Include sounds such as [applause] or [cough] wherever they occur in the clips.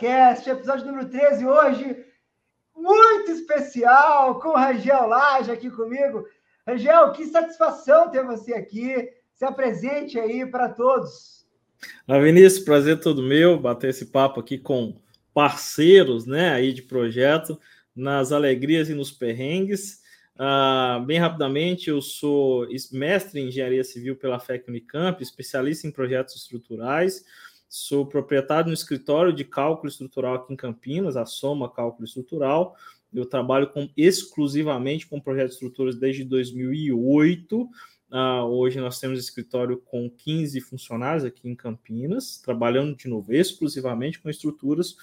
FundaCast, episódio número 13 hoje, muito especial, com o Rangel Laje aqui comigo. Rangel, que satisfação ter você aqui. Se apresente aí para todos. Ah, Vinícius, prazer todo meu, bater esse papo aqui com parceiros, né, aí de projeto, nas alegrias e nos perrengues. Uh, bem rapidamente, eu sou mestre em engenharia civil pela FEC Unicamp, especialista em projetos estruturais. Sou proprietário no escritório de cálculo estrutural aqui em Campinas, a Soma Cálculo Estrutural. Eu trabalho com, exclusivamente com projetos de estruturas desde 2008. Uh, ah, hoje nós temos escritório com 15 funcionários aqui em Campinas, trabalhando de novo exclusivamente com estruturas.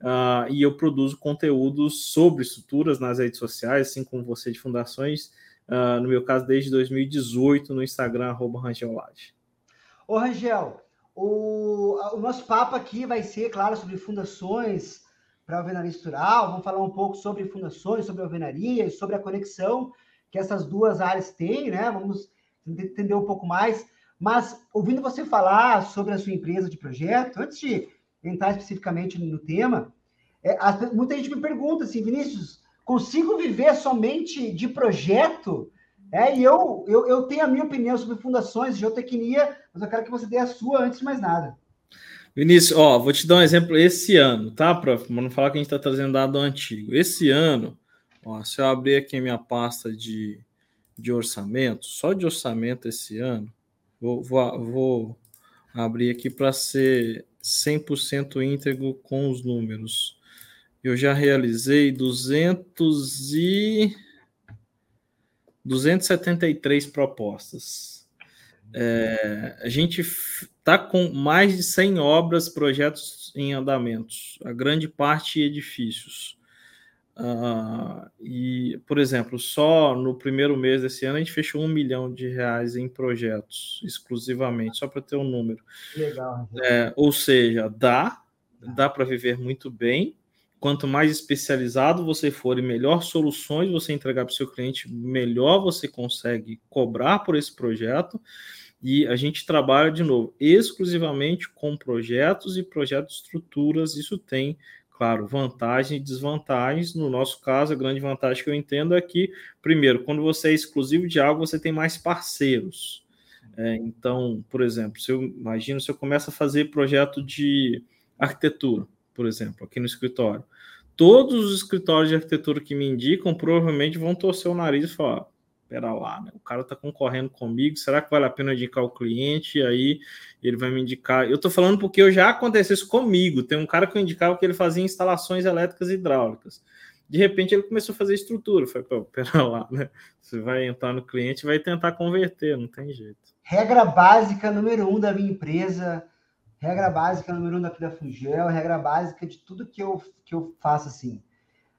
Uh, e eu produzo conteúdos sobre estruturas nas redes sociais, assim como você de fundações, uh, no meu caso desde 2018 no Instagram, arroba Rangel Ô Rangel, o, o nosso papo aqui vai ser, claro, sobre fundações para alvenaria estrutural. Vamos falar um pouco sobre fundações, sobre alvenaria e sobre a conexão que essas duas áreas têm, né? Vamos entender um pouco mais. Mas, ouvindo você falar sobre a sua empresa de projeto, antes de entrar especificamente no tema, é, muita gente me pergunta assim, Vinícius, consigo viver somente de projeto? É, e eu, eu, eu tenho a minha opinião sobre fundações, geotecnia, mas eu quero que você dê a sua antes de mais nada. Vinícius, ó, vou te dar um exemplo esse ano, tá, prof? Para não falar que a gente está trazendo dado antigo. Esse ano, ó, se eu abrir aqui a minha pasta de, de orçamento, só de orçamento esse ano, vou, vou, vou abrir aqui para ser 100% íntegro com os números. Eu já realizei 200 e 273 propostas. É, a gente está com mais de 100 obras, projetos em andamentos, a grande parte edifícios. Uh, e, por exemplo, só no primeiro mês desse ano a gente fechou um milhão de reais em projetos, exclusivamente, só para ter um número. Legal. É, ou seja, dá, dá para viver muito bem, quanto mais especializado você for e melhor soluções você entregar para o seu cliente, melhor você consegue cobrar por esse projeto. E a gente trabalha, de novo, exclusivamente com projetos e projetos estruturas. Isso tem, claro, vantagens e desvantagens. No nosso caso, a grande vantagem que eu entendo é que, primeiro, quando você é exclusivo de algo, você tem mais parceiros. É, então, por exemplo, se eu imagino se eu começo a fazer projeto de arquitetura, por exemplo, aqui no escritório todos os escritórios de arquitetura que me indicam provavelmente vão torcer o nariz e falar: pera lá, né? o cara está concorrendo comigo, será que vale a pena indicar o cliente? E aí ele vai me indicar. Eu estou falando porque eu já aconteceu isso comigo. Tem um cara que eu indicava que ele fazia instalações elétricas e hidráulicas. De repente ele começou a fazer estrutura. Eu falei, pera [laughs] lá, né? Você vai entrar no cliente e vai tentar converter, não tem jeito. Regra básica número um da minha empresa regra básica número um daqui da Fugel, regra básica de tudo que eu, que eu faço assim.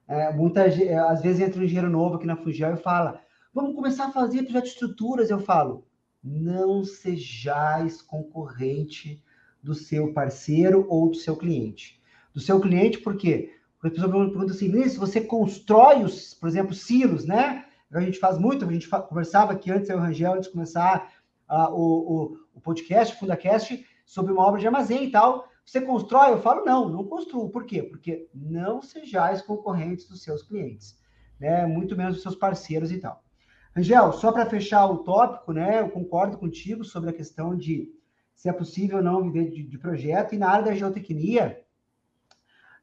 É, muitas, é, às vezes entra um engenheiro novo aqui na Fugel e fala: vamos começar a fazer projeto de estruturas. Eu falo: não sejais concorrente do seu parceiro ou do seu cliente. Do seu cliente, por quê? Porque a pessoa pergunta assim: se você constrói os, por exemplo, silos, né? A gente faz muito, a gente conversava aqui antes, eu e o Rangel, antes de começar uh, o, o, o podcast, o FundaCast, sobre uma obra de armazém e tal. Você constrói? Eu falo, não, não construo. Por quê? Porque não sejais concorrentes dos seus clientes, né? Muito menos dos seus parceiros e tal. Angel, só para fechar o tópico, né? Eu concordo contigo sobre a questão de se é possível ou não viver de, de projeto. E na área da geotecnia,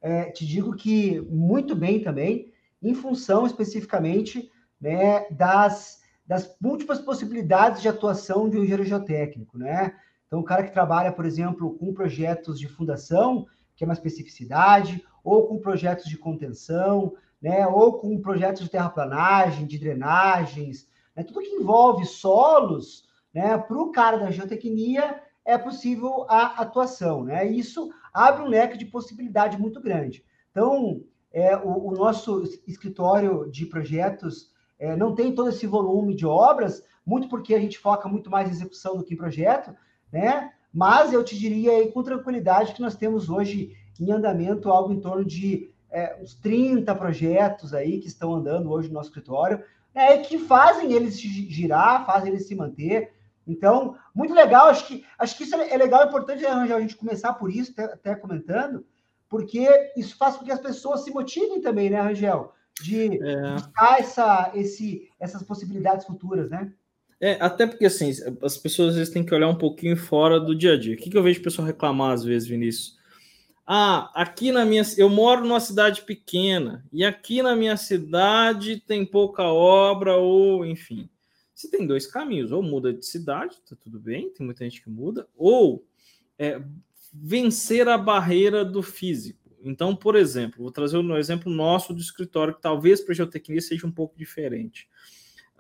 é, te digo que muito bem também, em função especificamente né, das, das múltiplas possibilidades de atuação de um engenheiro geotécnico, né? Então, o cara que trabalha, por exemplo, com projetos de fundação, que é uma especificidade, ou com projetos de contenção, né, ou com projetos de terraplanagem, de drenagens, né, tudo que envolve solos, né, para o cara da geotecnia é possível a atuação. Né? Isso abre um leque de possibilidade muito grande. Então, é, o, o nosso escritório de projetos é, não tem todo esse volume de obras, muito porque a gente foca muito mais em execução do que em projeto, né? Mas eu te diria aí com tranquilidade que nós temos hoje em andamento algo em torno de é, uns 30 projetos aí que estão andando hoje no nosso escritório, né, que fazem eles girar, fazem eles se manter. Então, muito legal, acho que, acho que isso é legal, é importante arranjar a gente começar por isso, até, até comentando, porque isso faz com que as pessoas se motivem também, né, Rangel? De é. buscar essa, esse, essas possibilidades futuras, né? É, até porque assim, as pessoas às vezes têm que olhar um pouquinho fora do dia a dia. O que, que eu vejo o pessoal reclamar às vezes, Vinícius? Ah, aqui na minha. Eu moro numa cidade pequena, e aqui na minha cidade tem pouca obra, ou enfim. Você tem dois caminhos, ou muda de cidade, tá tudo bem, tem muita gente que muda, ou é, vencer a barreira do físico. Então, por exemplo, vou trazer um exemplo nosso do escritório, que talvez para a geotecnia seja um pouco diferente.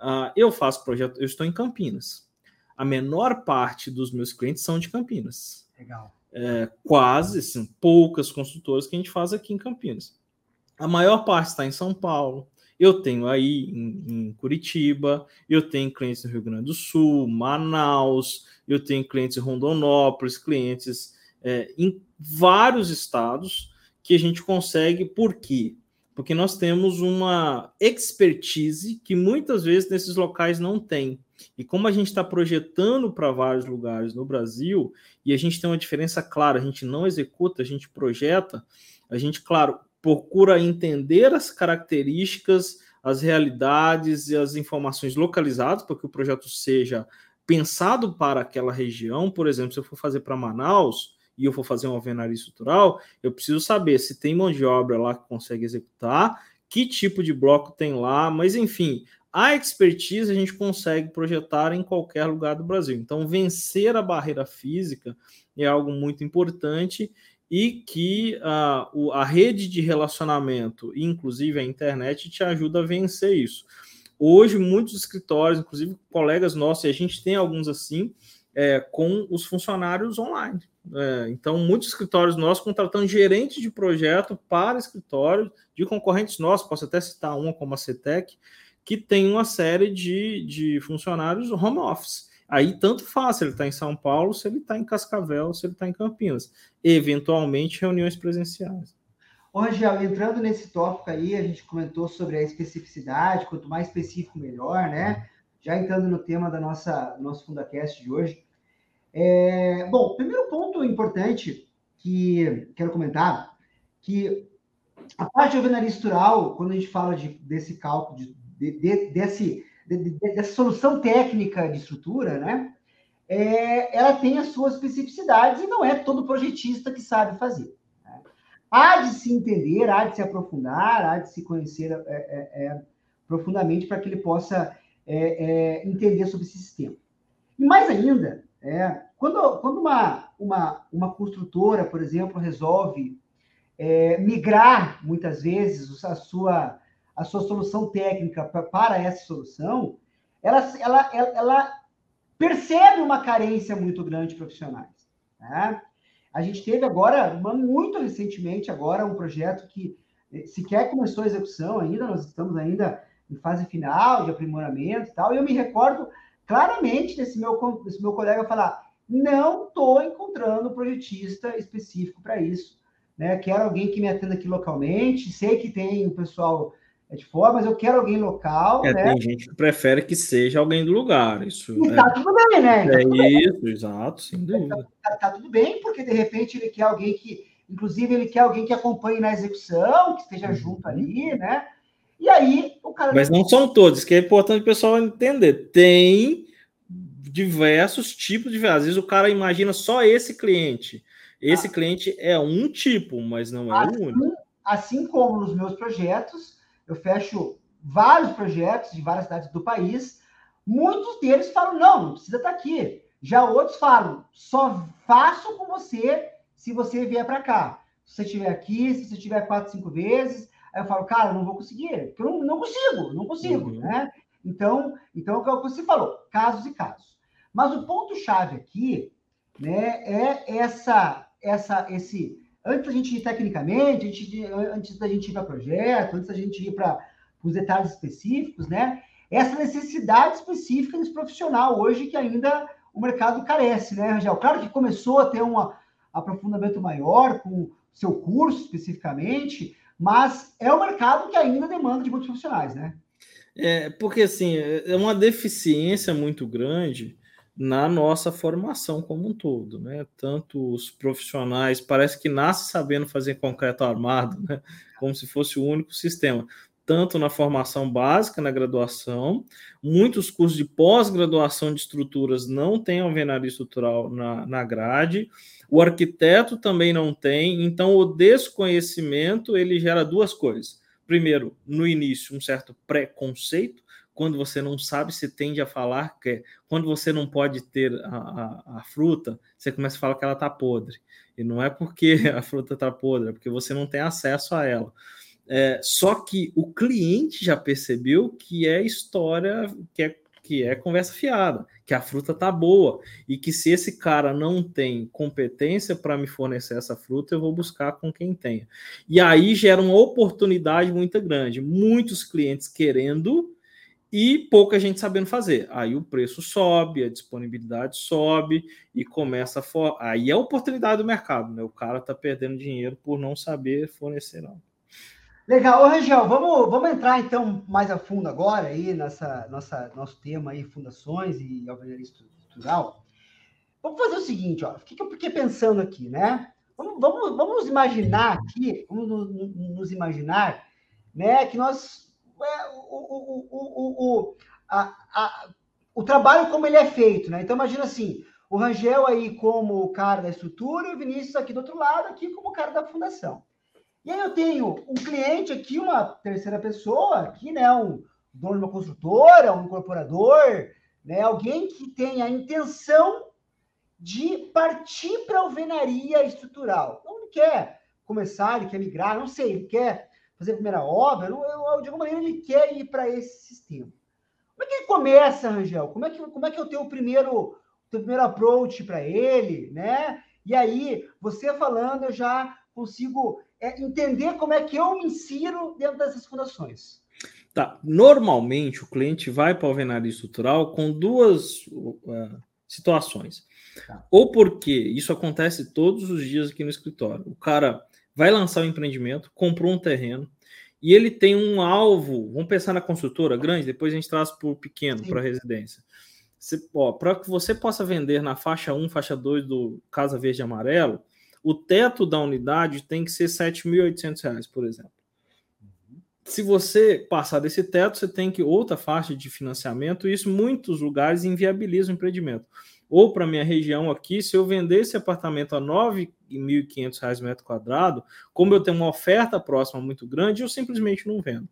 Uh, eu faço projeto, eu estou em Campinas. A menor parte dos meus clientes são de Campinas. Legal. É, quase, assim, poucas construtoras que a gente faz aqui em Campinas. A maior parte está em São Paulo. Eu tenho aí em, em, Curitiba, eu tenho clientes no Rio Grande do Sul, Manaus, eu tenho clientes em Rondonópolis, clientes é, em vários estados que a gente consegue, por quê? Porque nós temos uma expertise que muitas vezes nesses locais não tem. E como a gente está projetando para vários lugares no Brasil, e a gente tem uma diferença clara, a gente não executa, a gente projeta, a gente, claro, procura entender as características, as realidades e as informações localizadas, para que o projeto seja pensado para aquela região. Por exemplo, se eu for fazer para Manaus, e eu for fazer uma alvenaria estrutural, eu preciso saber se tem mão de obra lá que consegue executar, que tipo de bloco tem lá, mas enfim, a expertise a gente consegue projetar em qualquer lugar do Brasil. Então, vencer a barreira física é algo muito importante e que uh, a rede de relacionamento, inclusive a internet, te ajuda a vencer isso. Hoje, muitos escritórios, inclusive colegas nossos, e a gente tem alguns assim, é, com os funcionários online. É, então, muitos escritórios nossos contratando gerentes de projeto para escritórios de concorrentes nossos, posso até citar uma como a CETEC, que tem uma série de, de funcionários home office. Aí tanto faz se ele está em São Paulo, se ele está em Cascavel, se ele está em Campinas. Eventualmente, reuniões presenciais. Ô, Rangel, entrando nesse tópico aí, a gente comentou sobre a especificidade, quanto mais específico, melhor, né? Já entrando no tema da nossa nosso FundaCast de hoje, é, bom, primeiro ponto importante que quero comentar, que a parte estrutural, quando a gente fala de, desse cálculo, de, de, desse, dessa solução técnica de estrutura, né, é, ela tem as suas especificidades e não é todo projetista que sabe fazer. Né? Há de se entender, há de se aprofundar, há de se conhecer é, é, é profundamente para que ele possa é, entender sobre esse sistema. E mais ainda, é, quando quando uma, uma, uma construtora, por exemplo, resolve é, migrar, muitas vezes, a sua, a sua solução técnica para essa solução, ela, ela, ela, ela, percebe uma carência muito grande de profissionais. Né? A gente teve agora, muito recentemente, agora um projeto que eh, sequer começou a execução ainda, nós estamos ainda em fase final de aprimoramento e tal, e eu me recordo claramente desse meu, desse meu colega falar: não estou encontrando um projetista específico para isso. Né? Quero alguém que me atenda aqui localmente. Sei que tem o pessoal é de fora, mas eu quero alguém local. É, né? Tem gente que prefere que seja alguém do lugar. Isso e tá tudo bem, né? Tá é isso, bem. exato, sem dúvida. Tá, tá, tudo bem, porque de repente ele quer alguém que, inclusive, ele quer alguém que acompanhe na execução, que esteja uhum. junto ali, né? E aí o cara. Mas não são todos, que é importante o pessoal entender. Tem diversos tipos de. Às vezes o cara imagina só esse cliente. Esse ah. cliente é um tipo, mas não é assim, o único. Assim como nos meus projetos, eu fecho vários projetos de várias cidades do país. Muitos deles falam: não, não precisa estar aqui. Já outros falam: só faço com você se você vier para cá. Se você estiver aqui, se você estiver quatro, cinco vezes, Aí eu falo, cara, não vou conseguir, porque eu não, não consigo, não consigo, uhum. né? Então, então, é o que você falou, casos e casos. Mas o ponto-chave aqui, né, é essa, essa, esse, antes da gente ir tecnicamente, gente, antes da gente ir para projeto, antes da gente ir para os detalhes específicos, né, essa necessidade específica desse profissional hoje que ainda o mercado carece, né, Rangel? Claro que começou a ter um aprofundamento maior com seu curso especificamente, mas é um mercado que ainda demanda de muitos profissionais, né? É, porque assim, é uma deficiência muito grande na nossa formação como um todo, né? Tanto os profissionais parece que nasce sabendo fazer concreto armado, né? Como se fosse o único sistema. Tanto na formação básica, na graduação, muitos cursos de pós-graduação de estruturas não têm alvenaria estrutural na, na grade, o arquiteto também não tem, então o desconhecimento ele gera duas coisas. Primeiro, no início, um certo preconceito, quando você não sabe, se tende a falar que quando você não pode ter a, a, a fruta, você começa a falar que ela está podre. E não é porque [laughs] a fruta está podre, é porque você não tem acesso a ela. É, só que o cliente já percebeu que é história, que é, que é conversa fiada, que a fruta tá boa e que se esse cara não tem competência para me fornecer essa fruta, eu vou buscar com quem tenha. E aí gera uma oportunidade muito grande. Muitos clientes querendo e pouca gente sabendo fazer. Aí o preço sobe, a disponibilidade sobe e começa a for... aí é a oportunidade do mercado, né? O cara tá perdendo dinheiro por não saber fornecer não. Legal, Ô, Rangel, vamos, vamos entrar então mais a fundo agora aí nessa nossa nosso tema aí fundações e alvenaria estrutural. Vamos fazer o seguinte, ó, o que eu fiquei pensando aqui, né? Vamos, vamos, vamos imaginar aqui, vamos nos, nos imaginar, né, que nós é, o, o, o, a, a, o trabalho como ele é feito, né? Então imagina assim, o Rangel aí como o cara da estrutura o Vinícius aqui do outro lado, aqui como o cara da fundação. E aí eu tenho um cliente aqui, uma terceira pessoa, aqui, né? Um dono de uma construtora, um incorporador, né? Alguém que tem a intenção de partir para a alvenaria estrutural. Então, ele quer começar, ele quer migrar, não sei, ele quer fazer a primeira obra, não, eu, de alguma maneira ele quer ir para esse sistema. Como é que ele começa, Rangel? Como é que, como é que eu tenho o primeiro, o primeiro approach para ele, né? E aí, você falando, eu já consigo é, entender como é que eu me insiro dentro dessas fundações. Tá. Normalmente, o cliente vai para a alvenaria estrutural com duas uh, situações. Tá. Ou porque isso acontece todos os dias aqui no escritório. O cara vai lançar o um empreendimento, comprou um terreno e ele tem um alvo. Vamos pensar na construtora grande, depois a gente traz para o pequeno, para a residência. Para que você possa vender na faixa 1, faixa 2 do Casa Verde e Amarelo, o teto da unidade tem que ser R$ 7.800, por exemplo. Se você passar desse teto, você tem que outra faixa de financiamento, e isso muitos lugares inviabiliza o empreendimento ou para minha região aqui, se eu vender esse apartamento a R$ 9.500 metro quadrado, como eu tenho uma oferta próxima muito grande, eu simplesmente não vendo.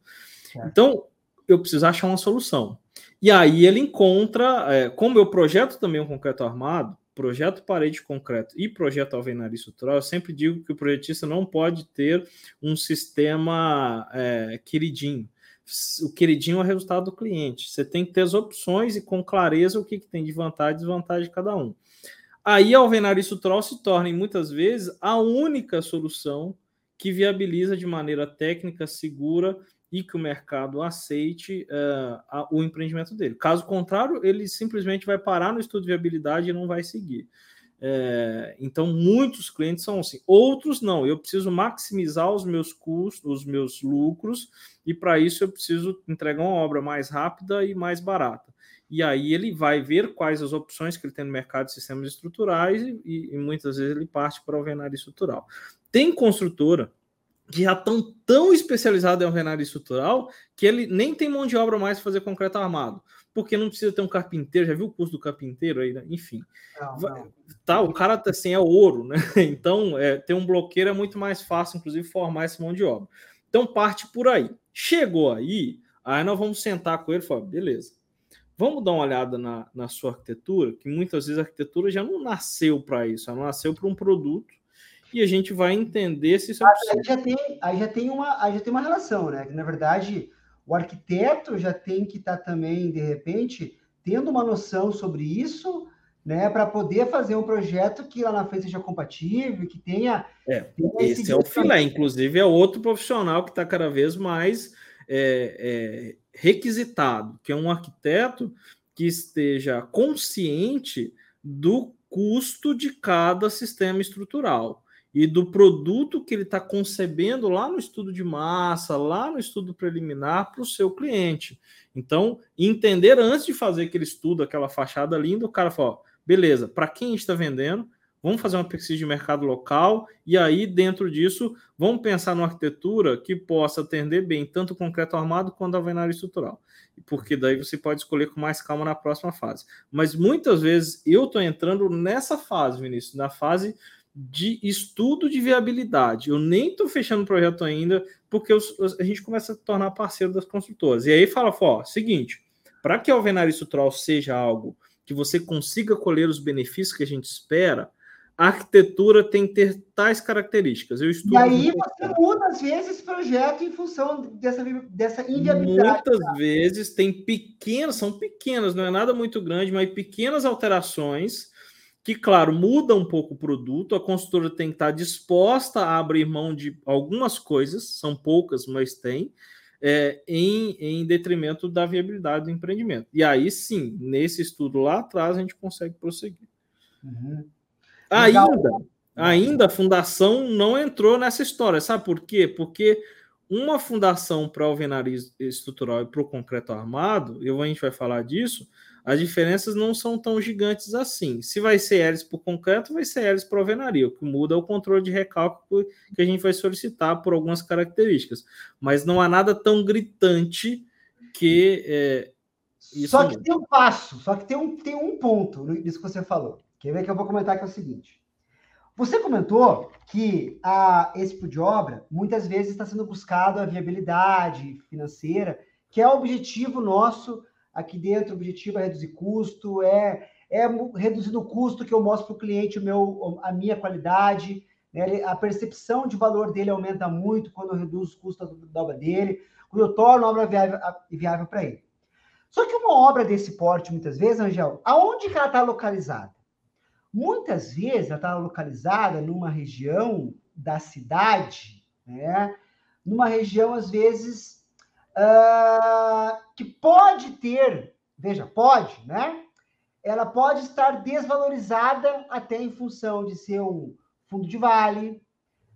Então, eu preciso achar uma solução. E aí ele encontra, é, como eu projeto também um concreto armado, projeto parede de concreto e projeto alvenaria estrutural, eu sempre digo que o projetista não pode ter um sistema é, queridinho o queridinho é o resultado do cliente. Você tem que ter as opções e com clareza o que, que tem de vantagem e desvantagem de cada um. Aí a alvenaria estrutural se torna, muitas vezes, a única solução que viabiliza de maneira técnica, segura e que o mercado aceite uh, a, o empreendimento dele. Caso contrário, ele simplesmente vai parar no estudo de viabilidade e não vai seguir. É, então, muitos clientes são assim. Outros não. Eu preciso maximizar os meus custos, os meus lucros, e para isso eu preciso entregar uma obra mais rápida e mais barata. E aí ele vai ver quais as opções que ele tem no mercado de sistemas estruturais e, e muitas vezes ele parte para a alvenaria estrutural. Tem construtora que já estão tão especializada em alvenaria estrutural que ele nem tem mão de obra mais para fazer concreto armado porque não precisa ter um carpinteiro. Já viu o custo do carpinteiro aí? Né? Enfim, não, não. tá, o cara tá assim é ouro, né? [laughs] Então, é, ter um bloqueiro é muito mais fácil, inclusive, formar esse mão de obra. Então, parte por aí. Chegou aí, aí nós vamos sentar com ele e falar: beleza, vamos dar uma olhada na, na sua arquitetura, que muitas vezes a arquitetura já não nasceu para isso, ela nasceu para um produto e a gente vai entender se isso é possível. Aí já tem, aí já tem, uma, aí já tem uma relação, né? Que na verdade o arquiteto já tem que estar tá também, de repente, tendo uma noção sobre isso, né, para poder fazer um projeto que lá na frente seja compatível, que tenha. É, tenha esse, esse é o filé, inclusive é outro profissional que está cada vez mais é, é, requisitado, que é um arquiteto que esteja consciente do custo de cada sistema estrutural e do produto que ele está concebendo lá no estudo de massa, lá no estudo preliminar para o seu cliente. Então, entender antes de fazer aquele estudo, aquela fachada linda, o cara fala: beleza, para quem está vendendo, vamos fazer uma pesquisa de mercado local, e aí, dentro disso, vamos pensar numa arquitetura que possa atender bem tanto o concreto armado quanto a alvenaria estrutural. Porque daí você pode escolher com mais calma na próxima fase. Mas muitas vezes eu estou entrando nessa fase, Vinícius, na fase de estudo de viabilidade. Eu nem estou fechando o projeto ainda, porque a gente começa a tornar parceiro das construtoras. E aí fala, ó, seguinte, para que a alvenaria estrutural seja algo que você consiga colher os benefícios que a gente espera, a arquitetura tem que ter tais características. Eu estudo e aí você muda, às vezes, projeto em função dessa, dessa inviabilidade. Muitas vezes tem pequenas, são pequenas, não é nada muito grande, mas pequenas alterações que, claro, muda um pouco o produto, a construtora tem que estar disposta a abrir mão de algumas coisas, são poucas, mas tem, é, em, em detrimento da viabilidade do empreendimento. E aí sim, nesse estudo lá atrás, a gente consegue prosseguir. Uhum. Ainda, ainda a fundação não entrou nessa história, sabe por quê? Porque uma fundação para alvenaria estrutural e para o concreto armado, e a gente vai falar disso, as diferenças não são tão gigantes assim. Se vai ser hélice por concreto, vai ser hélice por alvenaria. O que muda é o controle de recálculo que a gente vai solicitar por algumas características. Mas não há nada tão gritante que. É, só que muda. tem um passo, só que tem um, tem um ponto nisso que você falou. Quer ver que eu vou comentar que é o seguinte. Você comentou que a, esse tipo de obra muitas vezes está sendo buscado a viabilidade financeira, que é o objetivo nosso Aqui dentro, o objetivo é reduzir custo, é, é reduzindo o custo que eu mostro para o cliente a minha qualidade. Né? A percepção de valor dele aumenta muito quando eu reduzo o custo da obra dele, quando eu torno a obra viável, viável para ele. Só que uma obra desse porte, muitas vezes, Angel, aonde que ela está localizada? Muitas vezes ela está localizada numa região da cidade, né? numa região, às vezes, uh, que pode ter, veja, pode, né? Ela pode estar desvalorizada até em função de ser um fundo de vale,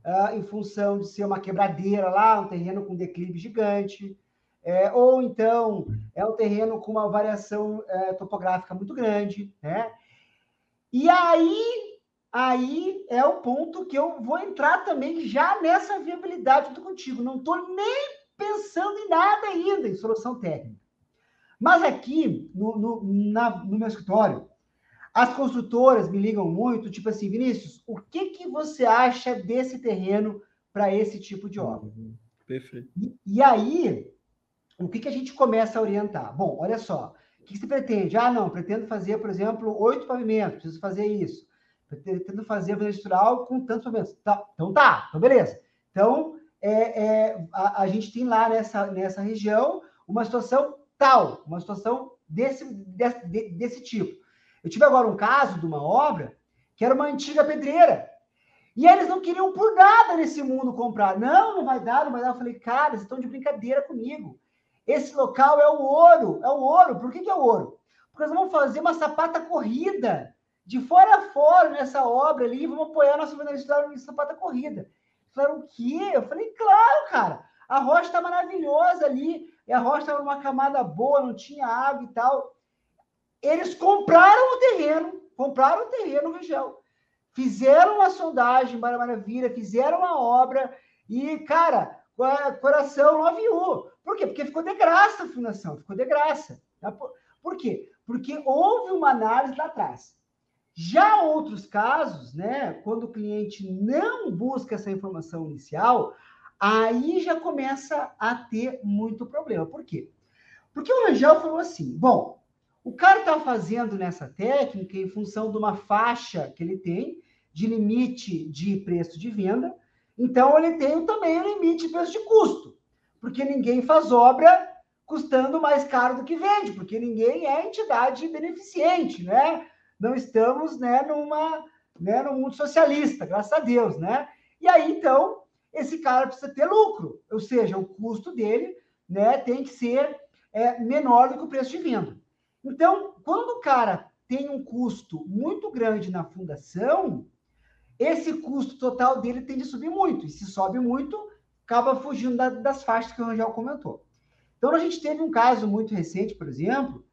uh, em função de ser uma quebradeira lá, um terreno com declive gigante, é, ou então é um terreno com uma variação é, topográfica muito grande, né? E aí, aí é o ponto que eu vou entrar também já nessa viabilidade do contigo. Não estou nem pensando em nada ainda, em solução técnica. Mas aqui, no, no, na, no meu escritório, as construtoras me ligam muito, tipo assim, Vinícius, o que, que você acha desse terreno para esse tipo de obra? Uhum. Perfeito. E, e, aí, o que, que a gente começa a orientar? Bom, olha só, o que, que você pretende? Ah, não, pretendo fazer, por exemplo, oito pavimentos, preciso fazer isso. Pretendo fazer a estrutural com tantos pavimentos. Tá, então tá, então beleza. Então, é, é, a, a, gente tem lá nessa, nessa região uma situação tal, uma situação desse, desse, desse tipo. Eu tive agora um caso de uma obra que era uma antiga pedreira. E eles não queriam por nada nesse mundo comprar. Não, não vai dar, não vai dar. Eu falei, cara, vocês estão de brincadeira comigo. Esse local é o ouro, é o ouro. Por que, que é ouro? Porque nós vamos fazer uma sapata corrida de fora a fora nessa obra ali, vamos apoiar nossa universidade em sapata corrida. Falaram, o quê? Eu falei, claro, cara. A rocha está maravilhosa ali. E a rocha estava numa camada boa, não tinha água e tal. Eles compraram o terreno, compraram o terreno, região. Fizeram a sondagem, Maravilha, fizeram a obra e, cara, coração não aviou. Por quê? Porque ficou de graça a fundação, ficou de graça. Por quê? Porque houve uma análise lá atrás. Já outros casos, né, quando o cliente não busca essa informação inicial, aí já começa a ter muito problema. Por quê? Porque o Rangel falou assim: bom, o cara está fazendo nessa técnica em função de uma faixa que ele tem de limite de preço de venda, então ele tem também o limite de preço de custo, porque ninguém faz obra custando mais caro do que vende, porque ninguém é entidade beneficente, né? Não estamos né, numa, né, no mundo socialista, graças a Deus, né? E aí, então, esse cara precisa ter lucro, ou seja, o custo dele né, tem que ser é, menor do que o preço de venda. Então, quando o cara tem um custo muito grande na fundação, esse custo total dele tende a subir muito. E se sobe muito, acaba fugindo da, das faixas que o Rangel comentou. Então, a gente teve um caso muito recente, por exemplo,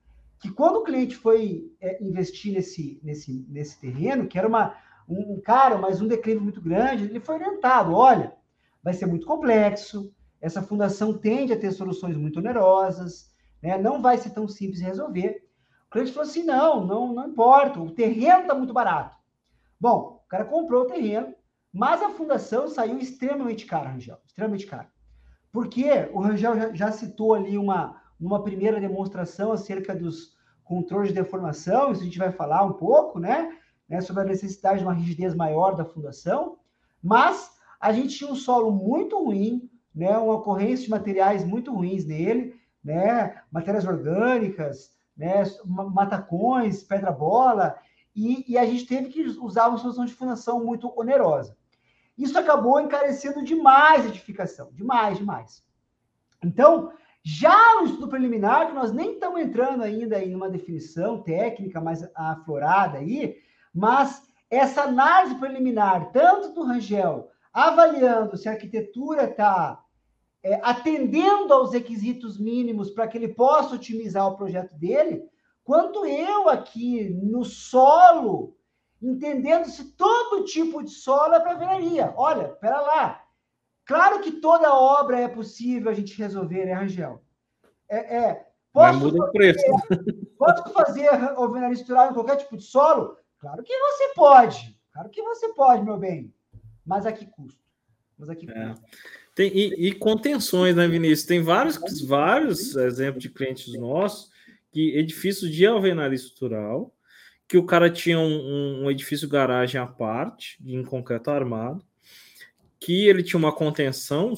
que quando o cliente foi é, investir nesse, nesse, nesse terreno, que era uma, um, cara, mas um declive muito grande, ele foi orientado: olha, vai ser muito complexo, essa fundação tende a ter soluções muito onerosas, né? não vai ser tão simples de resolver. O cliente falou assim: não, não, não importa, o terreno está muito barato. Bom, o cara comprou o terreno, mas a fundação saiu extremamente cara, Rangel, extremamente cara. Porque o Rangel já, já citou ali uma, uma primeira demonstração acerca dos controles de deformação, isso a gente vai falar um pouco, né? né sobre a necessidade de uma rigidez maior da fundação, mas a gente tinha um solo muito ruim, né? Uma ocorrência de materiais muito ruins nele, né? Matérias orgânicas, né? Matacões, pedra-bola, e, e, a gente teve que usar uma solução de fundação muito onerosa. Isso acabou encarecendo demais a edificação, demais, demais. Então, já no estudo preliminar, que nós nem estamos entrando ainda em uma definição técnica mais aflorada aí, mas essa análise preliminar, tanto do Rangel, avaliando se a arquitetura está é, atendendo aos requisitos mínimos para que ele possa otimizar o projeto dele, quanto eu aqui no solo, entendendo se todo tipo de solo é para veraria. Olha, pera lá, Claro que toda obra é possível a gente resolver, né, Rangel? É, é, posso Mas muda fazer, o preço. [laughs] Posso fazer alvenaria estrutural em qualquer tipo de solo? Claro que você pode. Claro que você pode, meu bem. Mas a que custo? Mas a que é. custo? Tem, e, e, contenções, né, Vinícius? Tem vários, vários exemplos de clientes nossos que edifícios de alvenaria estrutural, que o cara tinha um, um edifício garagem à parte, em concreto armado, que ele tinha uma contenção,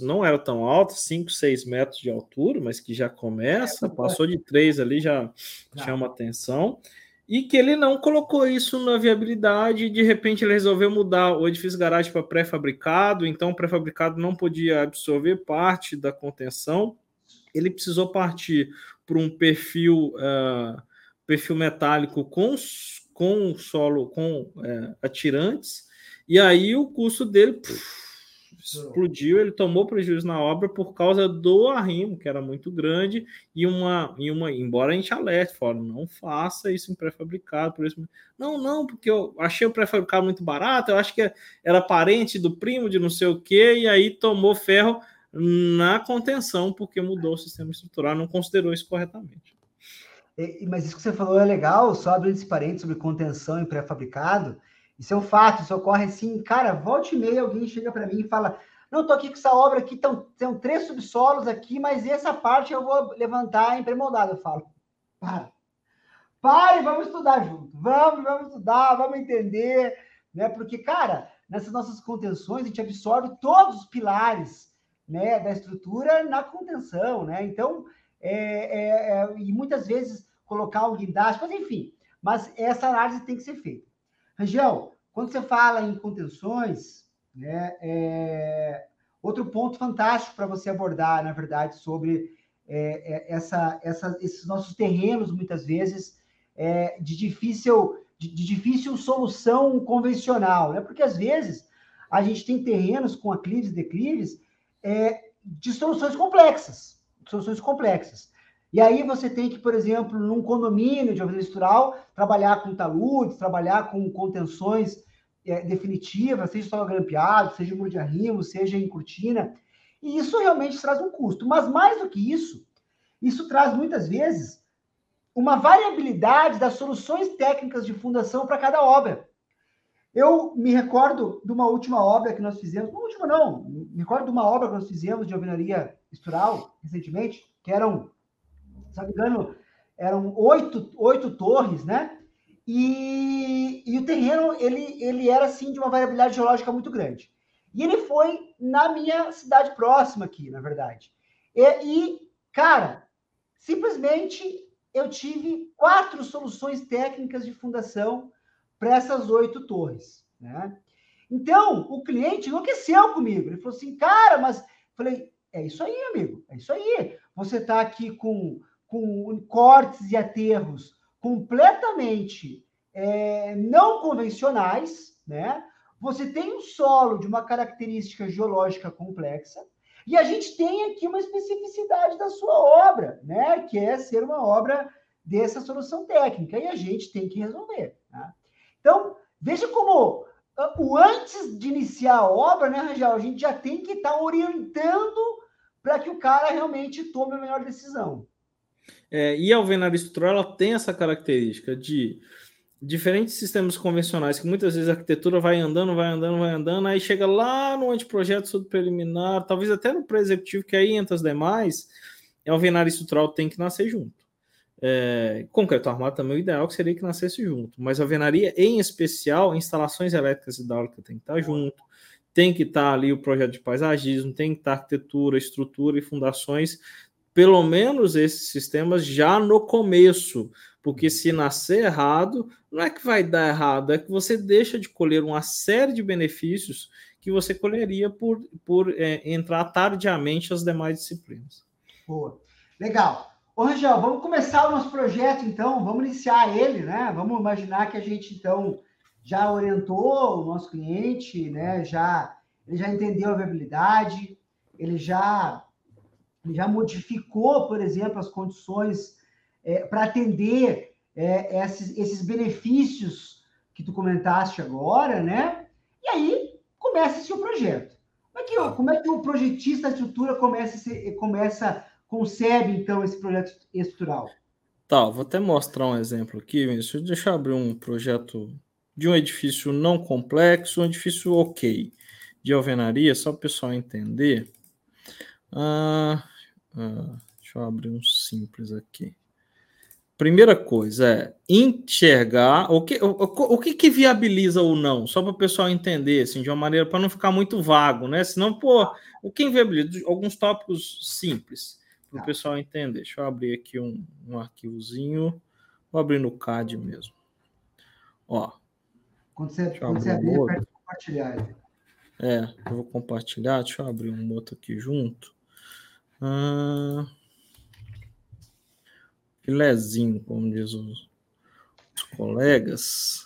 não era tão alta, 5, 6 metros de altura, mas que já começa, passou de 3 ali, já, já. chama atenção, e que ele não colocou isso na viabilidade, e de repente ele resolveu mudar o edifício garagem para pré-fabricado, então o pré-fabricado não podia absorver parte da contenção, ele precisou partir para um perfil, uh, perfil metálico com, com solo, com uh, atirantes, e aí o custo dele puf, explodiu, ele tomou prejuízo na obra por causa do arrimo, que era muito grande, e uma, e uma embora a gente alerte, fala, não faça isso em pré-fabricado, por isso. Não, não, porque eu achei o pré-fabricado muito barato, eu acho que era parente do primo de não sei o quê, e aí tomou ferro na contenção, porque mudou o sistema estrutural, não considerou isso corretamente. Mas isso que você falou é legal, só abrindo esse parênteses sobre contenção em pré-fabricado. Isso é um fato, isso ocorre assim, cara, volte e meia, alguém chega para mim e fala: Não, tô aqui com essa obra aqui, tão, tem três subsolos aqui, mas essa parte eu vou levantar em pré-moldado. Eu falo: Para, pare, vamos estudar junto, vamos, vamos estudar, vamos entender, né? Porque, cara, nessas nossas contenções, a gente absorve todos os pilares né, da estrutura na contenção, né? Então, é, é, é, e muitas vezes colocar um guindaste, mas enfim, mas essa análise tem que ser feita. Rangel, quando você fala em contenções, né, é, outro ponto fantástico para você abordar, na verdade, sobre é, é, essa, essa, esses nossos terrenos, muitas vezes, é, de, difícil, de, de, difícil solução convencional, né? porque às vezes a gente tem terrenos com aclives e declives é, de soluções complexas, soluções complexas. E aí você tem que, por exemplo, num condomínio de alvenaria estrutural, trabalhar com taludes, trabalhar com contenções é, definitivas, seja só grampeado, seja muro de arrimo, seja em cortina. E isso realmente traz um custo. Mas mais do que isso, isso traz muitas vezes uma variabilidade das soluções técnicas de fundação para cada obra. Eu me recordo de uma última obra que nós fizemos, não última não, me recordo de uma obra que nós fizemos de alvenaria estrutural recentemente, que eram se não me engano, eram oito, oito torres, né? E, e o terreno, ele, ele era, assim, de uma variabilidade geológica muito grande. E ele foi na minha cidade próxima aqui, na verdade. E, e cara, simplesmente eu tive quatro soluções técnicas de fundação para essas oito torres, né? Então, o cliente enlouqueceu comigo. Ele falou assim, cara, mas... Falei, é isso aí, amigo, é isso aí. Você está aqui com com cortes e aterros completamente é, não convencionais, né? você tem um solo de uma característica geológica complexa, e a gente tem aqui uma especificidade da sua obra, né? Que é ser uma obra dessa solução técnica, e a gente tem que resolver. Né? Então, veja como ah, o antes de iniciar a obra, né, Rangel, a gente já tem que estar tá orientando para que o cara realmente tome a melhor decisão. É, e a alvenaria estrutural ela tem essa característica de diferentes sistemas convencionais que muitas vezes a arquitetura vai andando, vai andando, vai andando, aí chega lá no anteprojeto sobre preliminar, talvez até no pré-executivo, que aí entra as demais, a alvenaria estrutural tem que nascer junto. É, concreto armado também o ideal que seria que nascesse junto, mas a alvenaria, em especial, instalações elétricas e hidráulicas tem que estar junto, tem que estar ali o projeto de paisagismo, tem que estar arquitetura, estrutura e fundações, pelo menos esses sistemas já no começo, porque se nascer errado, não é que vai dar errado, é que você deixa de colher uma série de benefícios que você colheria por, por é, entrar tardiamente as demais disciplinas. Boa. Legal. Ô, Rangel, vamos começar o nosso projeto, então, vamos iniciar ele, né? Vamos imaginar que a gente, então, já orientou o nosso cliente, né? Já, ele já entendeu a viabilidade, ele já, já modificou, por exemplo, as condições é, para atender é, esses, esses benefícios que tu comentaste agora, né? E aí começa-se o projeto. Como é, que, como é que o projetista da estrutura começa, começa, concebe, então, esse projeto estrutural? Tá, vou até mostrar um exemplo aqui, Vinícius. Deixa eu abrir um projeto de um edifício não complexo, um edifício ok, de alvenaria, só para o pessoal entender. Ah, ah, deixa eu abrir um simples aqui. Primeira coisa é enxergar o que, o, o que, que viabiliza ou não, só para o pessoal entender, assim, de uma maneira para não ficar muito vago, né? Senão, pô, o que viabiliza? Alguns tópicos simples para o tá. pessoal entender. Deixa eu abrir aqui um, um arquivozinho. Vou abrir no CAD mesmo. Ó. Quando você, quando você abrir, um compartilhar. É, eu vou compartilhar. Deixa eu abrir um outro aqui junto. Ah filezinho, como diz os, os colegas.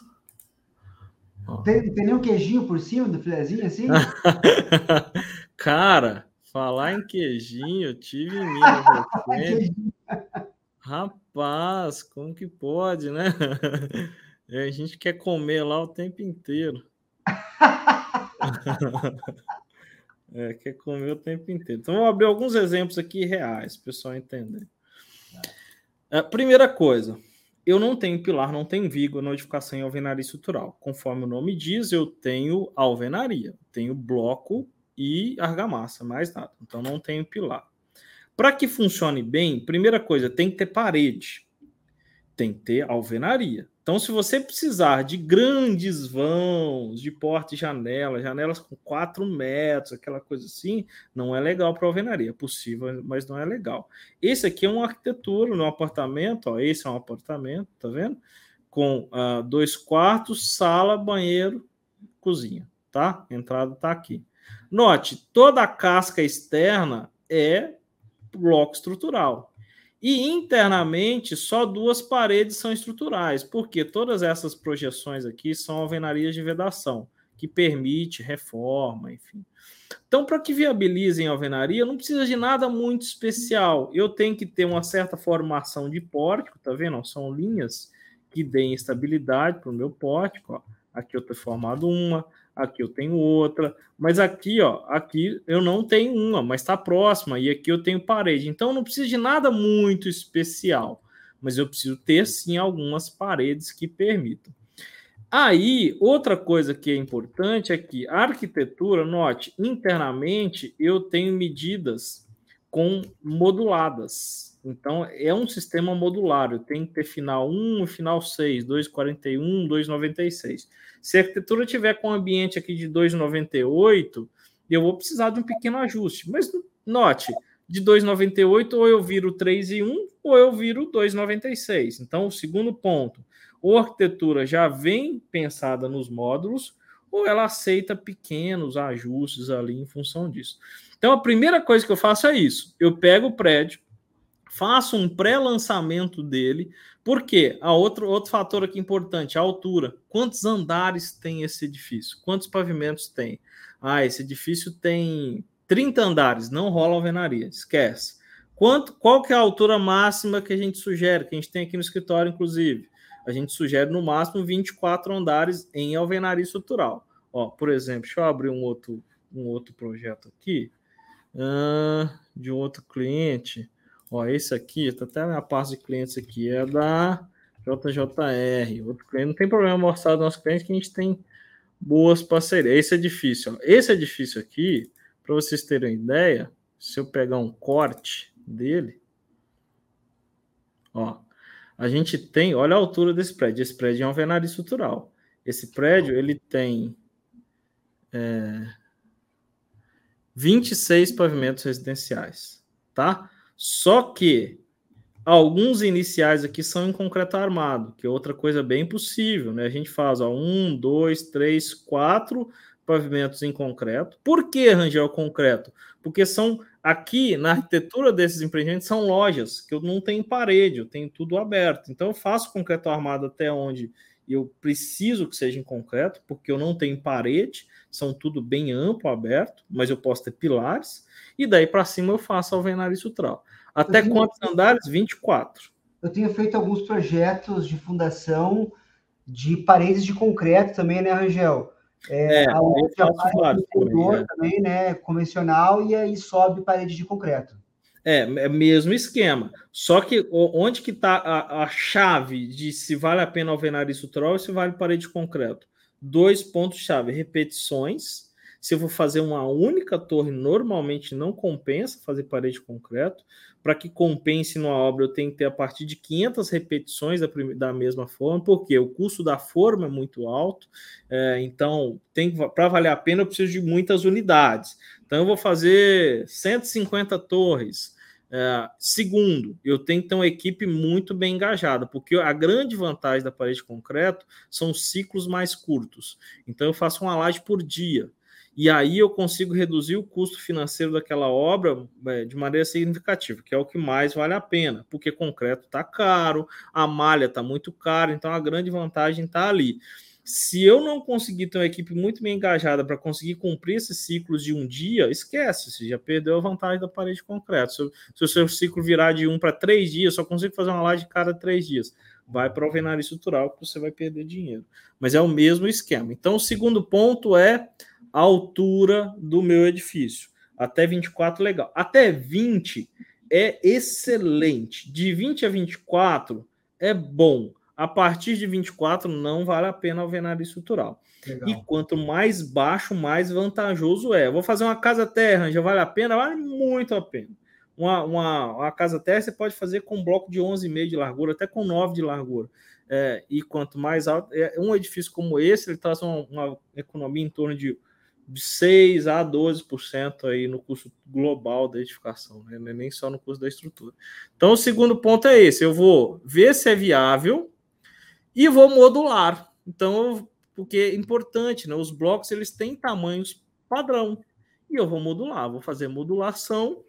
Tem, tem nenhum queijinho por cima do filezinho assim? [laughs] Cara, falar em queijinho, eu tive em Minas [laughs] Rapaz, como que pode, né? [laughs] A gente quer comer lá o tempo inteiro. É, quer comer o tempo inteiro. Então, vou abrir alguns exemplos aqui reais, para o pessoal entender. É, primeira coisa, eu não tenho pilar, não tenho vigo na edificação em alvenaria estrutural. Conforme o nome diz, eu tenho alvenaria, tenho bloco e argamassa, mais nada. Então não tenho pilar. Para que funcione bem, primeira coisa, tem que ter parede, tem que ter alvenaria. Então, se você precisar de grandes vãos, de porta e janela, janelas com 4 metros, aquela coisa assim, não é legal para alvenaria. É possível, mas não é legal. Esse aqui é uma arquitetura, um apartamento, ó, esse é um apartamento, tá vendo? Com uh, dois quartos, sala, banheiro, cozinha, tá? A entrada tá aqui. Note, toda a casca externa é bloco estrutural. E internamente, só duas paredes são estruturais, porque todas essas projeções aqui são alvenarias de vedação, que permite reforma, enfim. Então, para que viabilizem a alvenaria, não precisa de nada muito especial. Eu tenho que ter uma certa formação de pórtico, tá vendo? São linhas que deem estabilidade para o meu pórtico. Ó. Aqui eu estou formado uma, aqui eu tenho outra, mas aqui, ó, aqui eu não tenho uma, mas está próxima, e aqui eu tenho parede. Então não preciso de nada muito especial, mas eu preciso ter sim algumas paredes que permitam. Aí, outra coisa que é importante é que a arquitetura, note, internamente eu tenho medidas com moduladas. Então, é um sistema modular. Tenho que ter final 1 e final 6, 2,41, 2,96. Se a arquitetura tiver com ambiente aqui de 2,98, eu vou precisar de um pequeno ajuste. Mas note, de 2,98 ou eu viro 3 e 1 ou eu viro 2,96. Então, o segundo ponto, ou a arquitetura já vem pensada nos módulos, ou ela aceita pequenos ajustes ali em função disso. Então, a primeira coisa que eu faço é isso. Eu pego o prédio, faço um pré-lançamento dele, porque a outro, outro fator aqui importante, a altura. Quantos andares tem esse edifício? Quantos pavimentos tem? Ah, esse edifício tem 30 andares, não rola alvenaria, esquece. Quanto, qual que é a altura máxima que a gente sugere, que a gente tem aqui no escritório, inclusive? A gente sugere no máximo 24 andares em alvenaria estrutural. Ó, por exemplo, deixa eu abrir um outro, um outro projeto aqui, uh, de um outro cliente. Ó, esse aqui, tá até a minha parte de clientes aqui, é da JJR. Outro cliente, não tem problema mostrar do nosso cliente que a gente tem boas parcerias. Esse é difícil. Ó. Esse é difícil aqui, para vocês terem ideia, se eu pegar um corte dele, ó, a gente tem, olha a altura desse prédio. Esse prédio é um alvenaria estrutural. Esse prédio, ele tem é, 26 pavimentos residenciais, tá? Só que alguns iniciais aqui são em concreto armado, que é outra coisa bem possível, né? A gente faz ó, um, dois, três, quatro pavimentos em concreto. Por que Rangel concreto? Porque são aqui na arquitetura desses empreendimentos são lojas que eu não tenho parede, eu tenho tudo aberto. Então eu faço concreto armado até onde eu preciso que seja em concreto, porque eu não tenho parede, são tudo bem amplo, aberto, mas eu posso ter pilares, e daí para cima eu faço alvenaria estrutural. Até tenho, quantos andares? 24. Eu tenho feito alguns projetos de fundação de paredes de concreto também, né, Rangel? É, é a outra parte também, é. também, né, convencional, e aí sobe parede de concreto. É, é mesmo esquema. Só que onde que está a, a, chave de se vale a pena alvenaria estrutural ou se vale parede de concreto? Dois pontos-chave: repetições se eu vou fazer uma única torre, normalmente não compensa fazer parede de concreto. Para que compense numa obra, eu tenho que ter a partir de 500 repetições da, da mesma forma, porque o custo da forma é muito alto. É, então, para valer a pena, eu preciso de muitas unidades. Então, eu vou fazer 150 torres. É, segundo, eu tenho que ter uma equipe muito bem engajada, porque a grande vantagem da parede de concreto são ciclos mais curtos. Então, eu faço uma laje por dia e aí eu consigo reduzir o custo financeiro daquela obra é, de maneira significativa, que é o que mais vale a pena, porque concreto está caro, a malha está muito cara, então a grande vantagem está ali. Se eu não conseguir ter uma equipe muito bem engajada para conseguir cumprir esses ciclos de um dia, esquece, você já perdeu a vantagem da parede de concreto. Se, se o seu ciclo virar de um para três dias, só consigo fazer uma laje cada três dias. Vai para o alvenaria estrutural que você vai perder dinheiro. Mas é o mesmo esquema. Então, o segundo ponto é a altura do meu edifício. Até 24, legal. Até 20 é excelente. De 20 a 24 é bom. A partir de 24 não vale a pena alvenaria estrutural. Legal. E quanto mais baixo, mais vantajoso é. vou fazer uma casa terra, já vale a pena? Vale muito a pena. Uma, uma, uma casa terra você pode fazer com um bloco de 11,5 de largura, até com 9 de largura. É, e quanto mais alto, é, um edifício como esse, ele traz uma, uma economia em torno de de 6 a 12% aí no custo global da edificação, né? É nem só no custo da estrutura. Então, o segundo ponto é esse: eu vou ver se é viável e vou modular. Então, porque é importante, né? Os blocos eles têm tamanhos padrão e eu vou modular, vou fazer modulação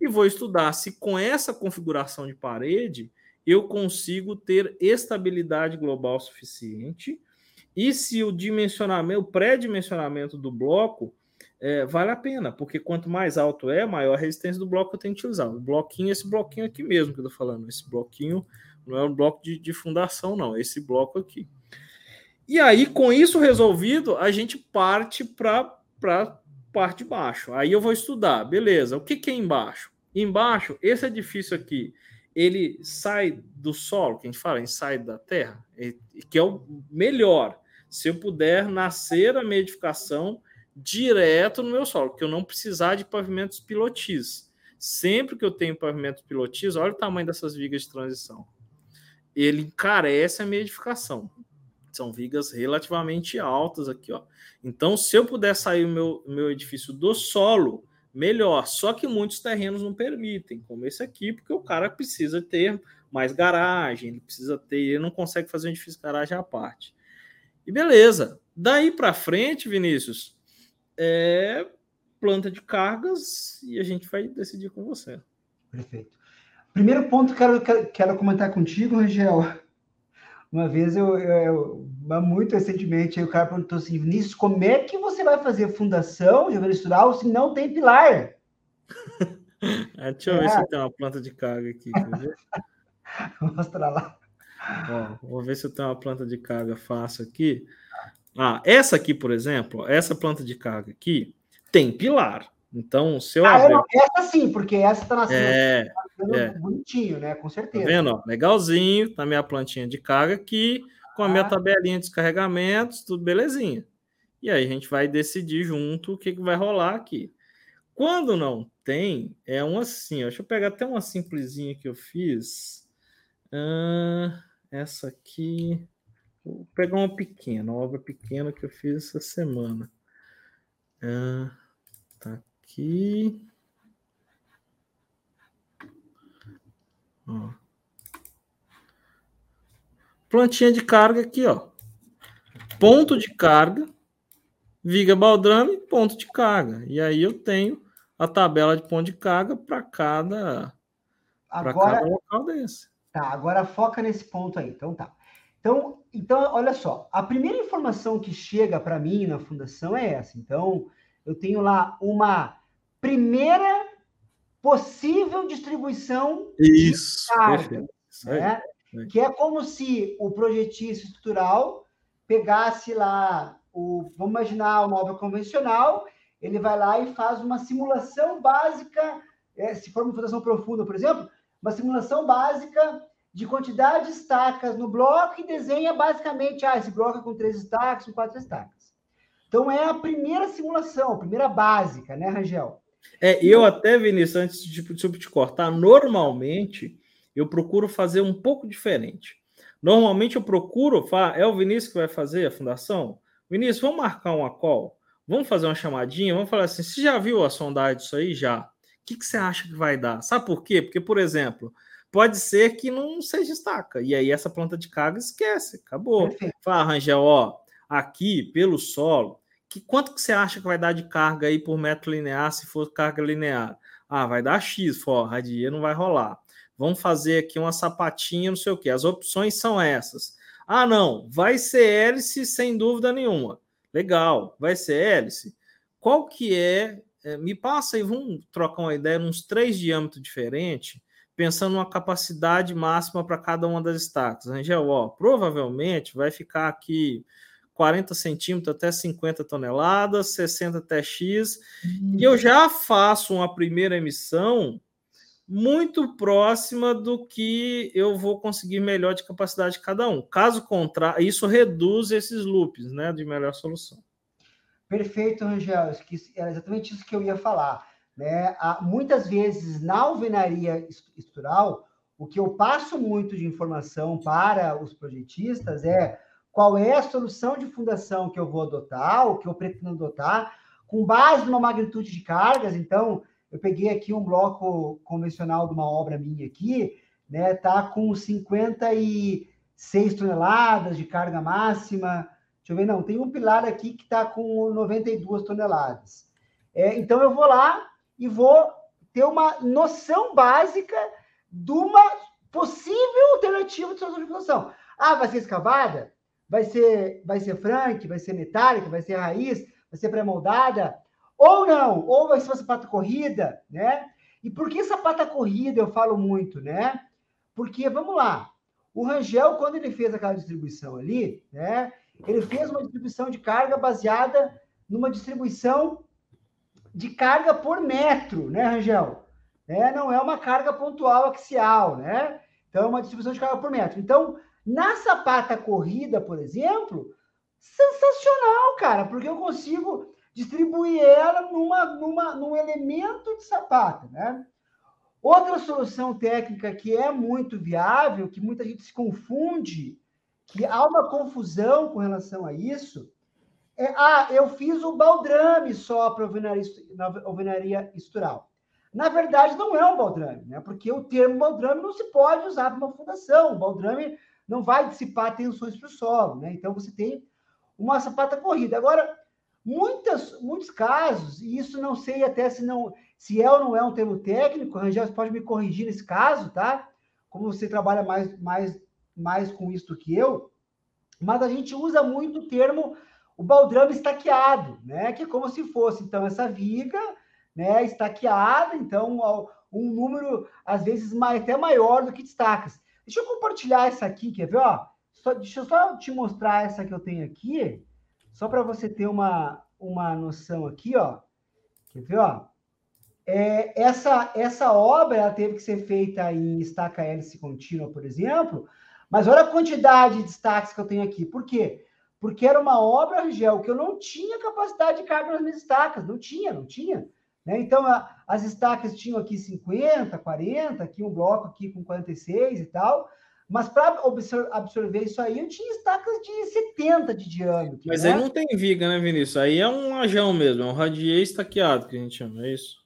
e vou estudar se com essa configuração de parede eu consigo ter estabilidade global suficiente e se o dimensionamento, o pré-dimensionamento do bloco é, vale a pena, porque quanto mais alto é, maior a resistência do bloco eu tenho que utilizar. O bloquinho, esse bloquinho aqui mesmo que eu estou falando, esse bloquinho não é um bloco de, de fundação, não, é esse bloco aqui. E aí, com isso resolvido, a gente parte para a parte de baixo. Aí eu vou estudar, beleza, o que, que é embaixo? Embaixo, esse edifício aqui, ele sai do solo, que a gente fala, ele sai da terra, que é o melhor se eu puder nascer a minha edificação direto no meu solo, que eu não precisar de pavimentos pilotis. Sempre que eu tenho pavimentos pilotis, olha o tamanho dessas vigas de transição. Ele encarece a minha edificação. São vigas relativamente altas aqui, ó. Então, se eu puder sair o meu, meu edifício do solo, melhor. Só que muitos terrenos não permitem, como esse aqui, porque o cara precisa ter mais garagem, ele precisa ter, ele não consegue fazer um edifício garagem à parte. E beleza. Daí para frente, Vinícius, é planta de cargas e a gente vai decidir com você. Perfeito. Primeiro ponto que eu quero, quero comentar contigo, Rangel. Uma vez eu, eu, muito recentemente, o cara perguntou assim, Vinícius, como é que você vai fazer fundação de estrutural se não tem pilar? É, [laughs] deixa eu é. ver se tem uma planta de carga aqui. [laughs] Mostra lá. Ó, vou ver se eu tenho uma planta de carga fácil aqui. Ah, essa aqui, por exemplo, essa planta de carga aqui tem pilar. Então, se eu ah, abrir... essa sim, porque essa está nascendo é, tá é. bonitinho, né? Com certeza. Tá vendo? Ó, legalzinho, tá minha plantinha de carga aqui, com a minha ah. tabelinha de descarregamentos, tudo belezinha. E aí a gente vai decidir junto o que, que vai rolar aqui. Quando não tem, é um assim. Ó, deixa eu pegar até uma simplesinha que eu fiz. Ah, essa aqui. Vou pegar uma pequena, uma obra pequena que eu fiz essa semana. Ah, tá aqui. Ó. Plantinha de carga aqui, ó. Ponto de carga, viga baldrame, ponto de carga. E aí eu tenho a tabela de ponto de carga para cada, agora, cada local desse. Tá, agora foca nesse ponto aí. Então tá. Então, então, olha só, a primeira informação que chega para mim na fundação é essa. Então, eu tenho lá uma primeira possível distribuição Isso, de carga, né? que é como se o projetista estrutural pegasse lá o, vamos imaginar uma obra convencional, ele vai lá e faz uma simulação básica, é, se for uma fundação profunda, por exemplo, uma simulação básica de quantidade de estacas no bloco e desenha basicamente, ah, esse bloco é com três estacas, com quatro estacas. Então é a primeira simulação, a primeira básica, né, Rangel? É, eu até, Vinícius, antes de, de te cortar, normalmente eu procuro fazer um pouco diferente. Normalmente eu procuro, é o Vinícius que vai fazer a fundação? Vinícius, vamos marcar uma call? Vamos fazer uma chamadinha? Vamos falar assim, você já viu a sondagem disso aí? Já. O que, que você acha que vai dar? Sabe por quê? Porque, por exemplo, pode ser que não seja estaca. E aí essa planta de carga esquece, acabou. Fala, Rangel, ó, aqui pelo solo, que quanto que você acha que vai dar de carga aí por metro linear se for carga linear? Ah, vai dar X, forra, dia não vai rolar. Vamos fazer aqui uma sapatinha, não sei o que. As opções são essas. Ah, não, vai ser hélice sem dúvida nenhuma. Legal, vai ser hélice. Qual que é? É me passa aí, vamos trocar uma ideia, uns três diâmetros diferentes, pensando numa capacidade máxima para cada uma das estacas. Angel, ó, provavelmente vai ficar aqui 40 centímetros até 50 toneladas, 60 até X, e eu já faço uma primeira emissão muito próxima do que eu vou conseguir melhor de capacidade de cada um. Caso contrário, isso reduz esses loops, né, de melhor solução. Perfeito, Rangel. Era exatamente isso que eu ia falar. Né? Muitas vezes, na alvenaria estrutural, o que eu passo muito de informação para os projetistas é qual é a solução de fundação que eu vou adotar, o que eu pretendo adotar, com base numa magnitude de cargas. Então, eu peguei aqui um bloco convencional de uma obra minha aqui, né? Tá com 56 toneladas de carga máxima. Deixa eu ver, não, tem um pilar aqui que está com 92 toneladas. É, então eu vou lá e vou ter uma noção básica de uma possível alternativa de solução de. Ah, vai ser escavada? Vai ser, vai ser frank? Vai ser metálica? Vai ser raiz? Vai ser pré-moldada? Ou não, ou vai ser sapata corrida, né? E por que sapata corrida eu falo muito, né? Porque, vamos lá, o Rangel, quando ele fez aquela distribuição ali, né? Ele fez uma distribuição de carga baseada numa distribuição de carga por metro, né, Rangel? É, não é uma carga pontual axial, né? Então, é uma distribuição de carga por metro. Então, na sapata corrida, por exemplo, sensacional, cara, porque eu consigo distribuir ela numa, numa, num elemento de sapato, né? Outra solução técnica que é muito viável, que muita gente se confunde, que há uma confusão com relação a isso, é, ah, eu fiz o baldrame só para a alvenaria estrutural. Na verdade, não é um baldrame, né? Porque o termo baldrame não se pode usar para uma fundação. O baldrame não vai dissipar tensões para o solo, né? Então, você tem uma sapata corrida. Agora, Muitas, muitos casos, e isso não sei até se não. se é ou não é um termo técnico, Rangel, você pode me corrigir nesse caso, tá? Como você trabalha mais, mais, mais com isso do que eu, mas a gente usa muito o termo o baldrame estaqueado, né? Que é como se fosse, então, essa viga, né, estaqueada, então, um número, às vezes, até maior do que destacas. Deixa eu compartilhar essa aqui, quer ver? Ó, só, deixa eu só te mostrar essa que eu tenho aqui, só para você ter uma, uma noção aqui, ó. Quer ver, ó? É, essa, essa obra ela teve que ser feita em estaca hélice contínua, por exemplo, mas olha a quantidade de destaques que eu tenho aqui. Por quê? Porque era uma obra, Angel, que eu não tinha capacidade de carga nas minhas estacas. Não tinha, não tinha. Né? Então, a, as estacas tinham aqui 50, 40, aqui um bloco aqui com 46 e tal. Mas para absorver isso aí, eu tinha estacas de 70 de diâmetro. Mas né? aí não tem viga, né, Vinícius? Aí é um lajão mesmo, é um radier estaqueado que a gente chama, é isso?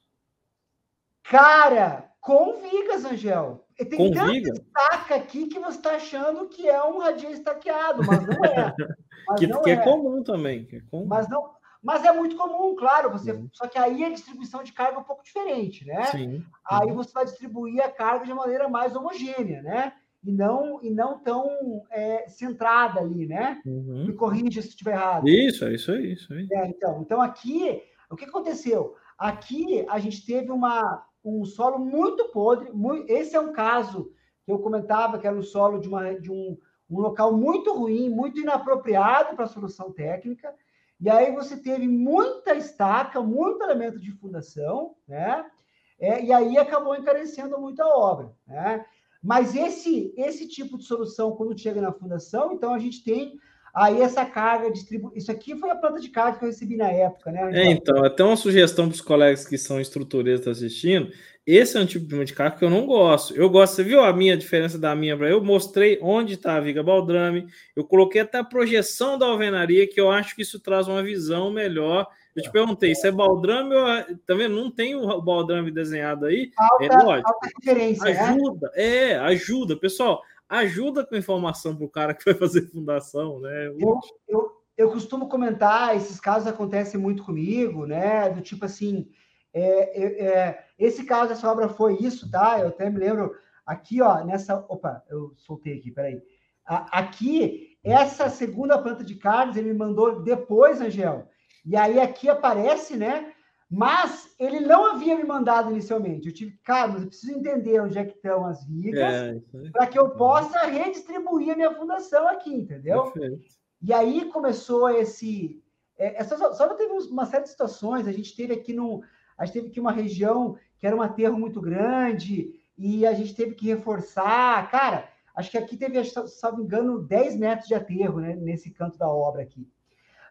Cara, com vigas, Angel. Tem com tanta viga? estaca aqui que você está achando que é um radier estaqueado, mas não é. [laughs] Mas que, não que é. é. comum também. É comum. Mas não, mas é muito comum, claro. Você, uhum. Só que aí a distribuição de carga é um pouco diferente, né? Sim. Aí uhum. você vai distribuir a carga de maneira mais homogênea, né? E não, e não tão é, centrada ali, né? Uhum. Me corrija se estiver errado. Isso, é isso aí, isso aí. É, então, então aqui, o que aconteceu? Aqui a gente teve uma, um solo muito podre. Muito, esse é um caso que eu comentava que era um solo de, uma, de um, um local muito ruim, muito inapropriado para a solução técnica. E aí você teve muita estaca, muito elemento de fundação, né? É, e aí acabou encarecendo muito a obra, né? Mas esse esse tipo de solução, quando chega na fundação, então a gente tem Aí essa carga distribui. Isso aqui foi a planta de carga que eu recebi na época, né? É, então, até uma sugestão para os colegas que são estruturistas assistindo. Esse é um tipo de carga que eu não gosto. Eu gosto, você viu a minha diferença da minha para eu mostrei onde está a viga baldrame, eu coloquei até a projeção da alvenaria, que eu acho que isso traz uma visão melhor. Eu te perguntei, isso é baldrame ou é, tá vendo? Não tem o baldrame desenhado aí? Alta, é lógico. Alta referência, né? ajuda, é? é, ajuda. Pessoal, ajuda com informação para o cara que vai fazer fundação, né? Eu, eu, eu costumo comentar, esses casos acontecem muito comigo, né? Do tipo assim, é, é, é, esse caso, essa obra foi isso, tá? Eu até me lembro aqui, ó, nessa. Opa, eu soltei aqui, peraí. A, aqui, essa segunda planta de carnes, ele me mandou depois, Angel. E aí aqui aparece, né? Mas ele não havia me mandado inicialmente. Eu tive, cara, mas eu preciso entender onde é que estão as vigas é, para que eu uhum. possa redistribuir a minha fundação aqui, entendeu? Perfeito. E aí começou esse. É, só teve uma série de situações. A gente teve aqui no, a gente teve aqui uma região que era um aterro muito grande e a gente teve que reforçar. Cara, acho que aqui teve, se não me engano, 10 metros de aterro né, nesse canto da obra aqui.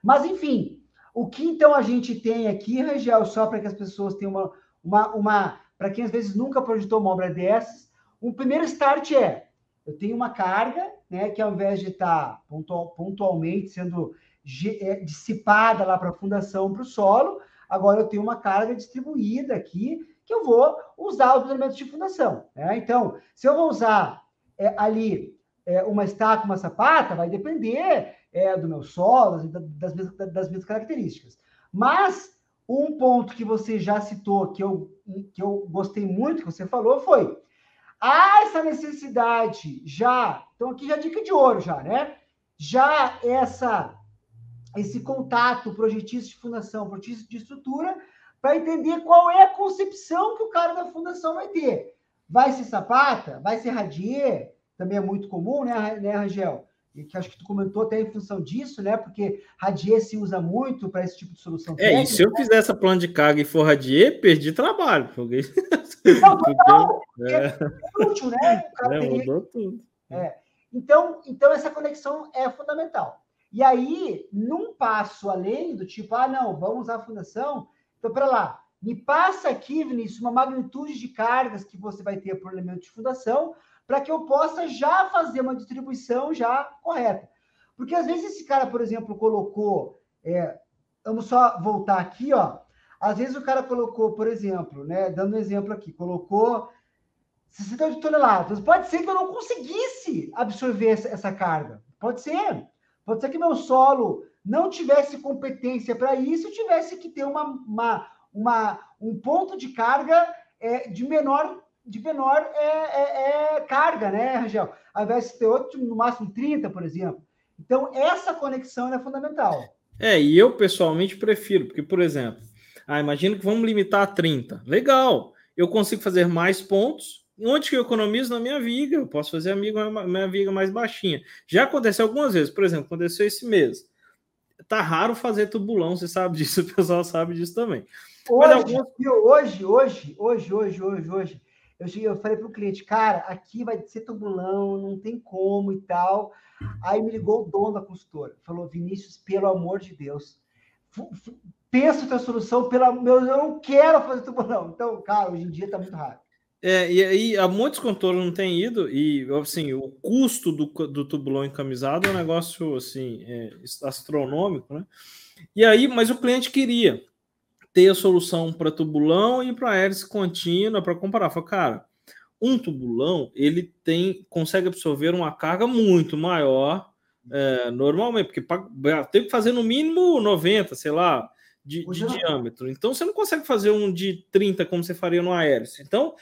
Mas, enfim, o que então a gente tem aqui, Rangel, só para que as pessoas tenham uma. uma, uma para quem às vezes nunca projetou uma obra dessas, o primeiro start é: eu tenho uma carga, né, que ao invés de estar tá pontual, pontualmente sendo é, dissipada lá para a fundação, para o solo, agora eu tenho uma carga distribuída aqui que eu vou usar os elementos de fundação. Né? Então, se eu vou usar é, ali é, uma estaca, uma sapata, vai depender é, do meu solo, das, minhas, das minhas características. Mas um ponto que você já citou, que eu, que eu gostei muito, que você falou, foi há essa necessidade já, então aqui já dica de ouro já, né? Já essa esse contato projetista de fundação, projetista de estrutura, para entender qual é a concepção que o cara da fundação vai ter. Vai ser sapata? Vai ser radier? Também é muito comum, né, né Rangel? E que acho que tu comentou até em função disso, né? Porque Radier se usa muito para esse tipo de solução. É, técnica, e se eu fizer essa plano de carga e for Radier, perdi trabalho. Porque... [laughs] Não, total, é. é útil, né? O cara é, teria... mudou tudo. É. Então, então, essa conexão é fundamental. E aí, num passo além do tipo, ah, não, vamos usar a fundação, então, para lá, me passa aqui, Vinícius, uma magnitude de cargas que você vai ter por elemento de fundação, para que eu possa já fazer uma distribuição já correta. Porque às vezes esse cara, por exemplo, colocou, é, vamos só voltar aqui, ó. Às vezes o cara colocou, por exemplo, né, dando um exemplo aqui, colocou 60 toneladas. Pode ser que eu não conseguisse absorver essa, essa carga. Pode ser. Pode ser que meu solo não tivesse competência para isso, tivesse que ter uma, uma, uma, um ponto de carga é, de menor de menor é, é, é, carga, né, Rangel? Ao invés de ter outro, no máximo 30, por exemplo. Então, essa conexão é fundamental. É, e eu pessoalmente prefiro, porque, por exemplo, ah, imagina que vamos limitar a 30. Legal, eu consigo fazer mais pontos. Onde que eu economizo na minha viga? Eu posso fazer a minha, minha viga mais baixinha. Já aconteceu algumas vezes, por exemplo, aconteceu esse mês. Tá raro fazer tubulão, você sabe disso, [laughs] o pessoal sabe disso também. Hoje, algumas... hoje, hoje, hoje, hoje, hoje, hoje, eu, eu falei para o cliente, cara, aqui vai ser tubulão, não tem como e tal. Aí me ligou o dono da consultora, falou, Vinícius, pelo amor de Deus, pensa tua solução, pela meu, eu não quero fazer tubulão. Então, cara, hoje em dia está muito raro. É, e aí há muitos contornos não têm ido, e assim, o custo do, do tubulão encamisado é um negócio assim, é, astronômico, né? E aí, mas o cliente queria ter a solução para tubulão e para hélice contínua para comparar. Falei, cara, um tubulão ele tem consegue absorver uma carga muito maior é, normalmente, porque tem que fazer no mínimo 90, sei lá, de, de diâmetro. Então você não consegue fazer um de 30 como você faria no hélice. Então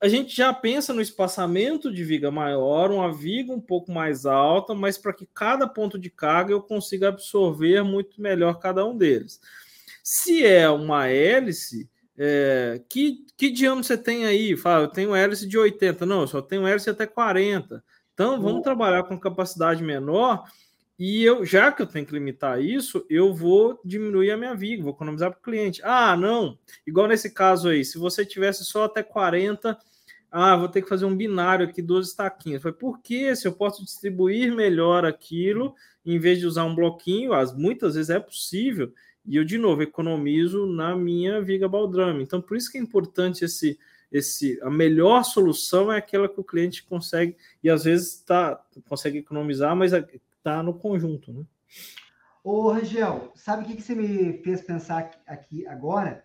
a gente já pensa no espaçamento de viga maior, uma viga um pouco mais alta, mas para que cada ponto de carga eu consiga absorver muito melhor cada um deles. Se é uma hélice, é, que, que diâmetro você tem aí? Fala, eu tenho hélice de 80. Não, eu só tenho hélice até 40. Então, vamos uhum. trabalhar com capacidade menor. E eu, já que eu tenho que limitar isso, eu vou diminuir a minha viga, vou economizar para o cliente. Ah, não, igual nesse caso aí, se você tivesse só até 40, ah, vou ter que fazer um binário aqui, duas estaquinhas. Foi por que se eu posso distribuir melhor aquilo, em vez de usar um bloquinho, as, muitas vezes é possível, e eu, de novo, economizo na minha viga baldrame. Então, por isso que é importante esse, esse. A melhor solução é aquela que o cliente consegue, e às vezes tá, consegue economizar, mas está no conjunto, né? Ô, Rangel, sabe o que, que você me fez pensar aqui agora?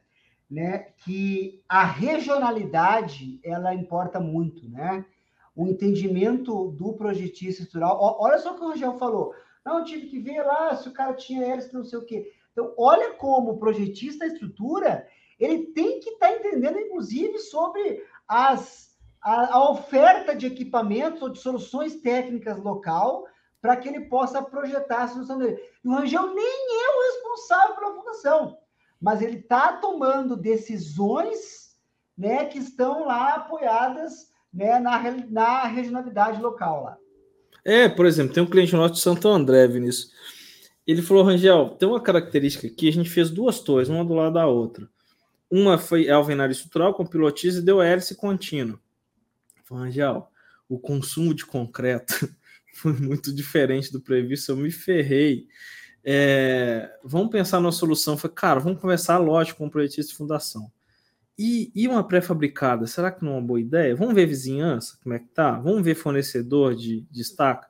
Né, que a regionalidade ela importa muito, né? O entendimento do projetista estrutural. Olha só o que o Rangel falou. Não, tive que ver lá se o cara tinha hélice, não sei o quê. Então, olha como o projetista da estrutura ele tem que estar tá entendendo, inclusive, sobre as, a, a, oferta de equipamentos ou de soluções técnicas local para que ele possa projetar a solução dele. E o Rangel nem é o responsável pela fundação, mas ele está tomando decisões né, que estão lá apoiadas né, na, na regionalidade local lá. É, por exemplo, tem um cliente nosso de Santo André, Vinícius ele falou, Rangel, tem uma característica aqui, a gente fez duas torres, uma do lado da outra. Uma foi alvenaria estrutural com pilotis e deu hélice contínua. Falei, Rangel, o consumo de concreto [laughs] foi muito diferente do previsto, eu me ferrei. É, vamos pensar numa solução. Falei, cara, vamos conversar, lógico, com o projetista de fundação. E, e uma pré-fabricada, será que não é uma boa ideia? Vamos ver vizinhança, como é que tá? Vamos ver fornecedor de, de estaca?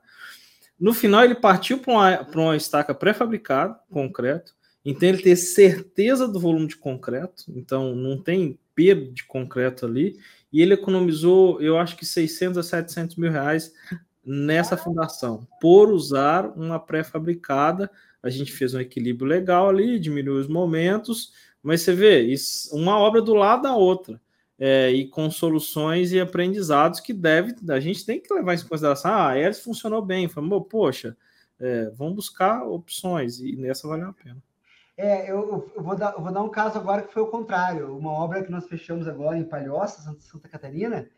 No final, ele partiu para uma, uma estaca pré-fabricada, concreto. Então, ele tem certeza do volume de concreto. Então, não tem perda de concreto ali. E ele economizou, eu acho que 600 a 700 mil reais nessa fundação, por usar uma pré-fabricada. A gente fez um equilíbrio legal ali, diminuiu os momentos. Mas você vê, isso, uma obra do lado da outra é, e com soluções e aprendizados que deve, a gente tem que levar em consideração. Ah, a funcionou bem, falou, poxa, é, vamos buscar opções e nessa valeu a pena. É, eu, eu, vou dar, eu vou dar um caso agora que foi o contrário. Uma obra que nós fechamos agora em Palhoça, Santa, Santa Catarina.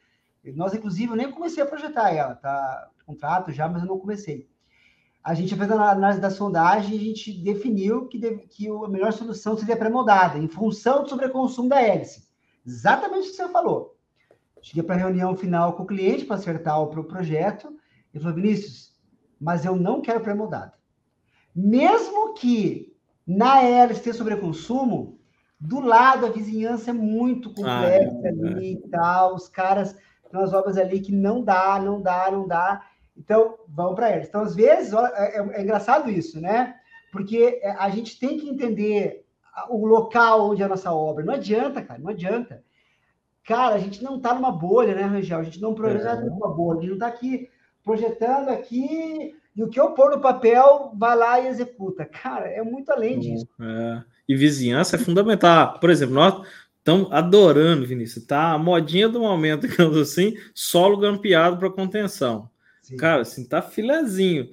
Nós, inclusive, eu nem comecei a projetar ela, tá? Contrato já, mas eu não comecei. A gente fez a análise da sondagem e a gente definiu que, deve, que a melhor solução seria pré-moldada, em função do sobreconsumo da hélice. Exatamente o que você falou. Cheguei para a reunião final com o cliente para acertar o pro projeto e falou, Vinícius, mas eu não quero pré-moldado. Mesmo que na hélice tenha sobreconsumo, do lado a vizinhança é muito complexa ah, é, ali é. e tal, os caras tem umas obras ali que não dá, não dá, não dá. Então, vão para hélice. Então, às vezes, é, é, é engraçado isso, né? Porque é, a gente tem que entender o local onde é a nossa obra. Não adianta, cara, não adianta. Cara, a gente não está numa bolha, né, Rangel? A gente não projeta é. numa bolha, a gente não está aqui projetando aqui e o que eu pôr no papel, vai lá e executa. Cara, é muito além disso. É. E vizinhança é fundamental. Por exemplo, nós estamos adorando, Vinícius, tá? A modinha do momento, [laughs] digamos assim, solo grampeado para contenção. Sim. Cara, assim, tá filezinho.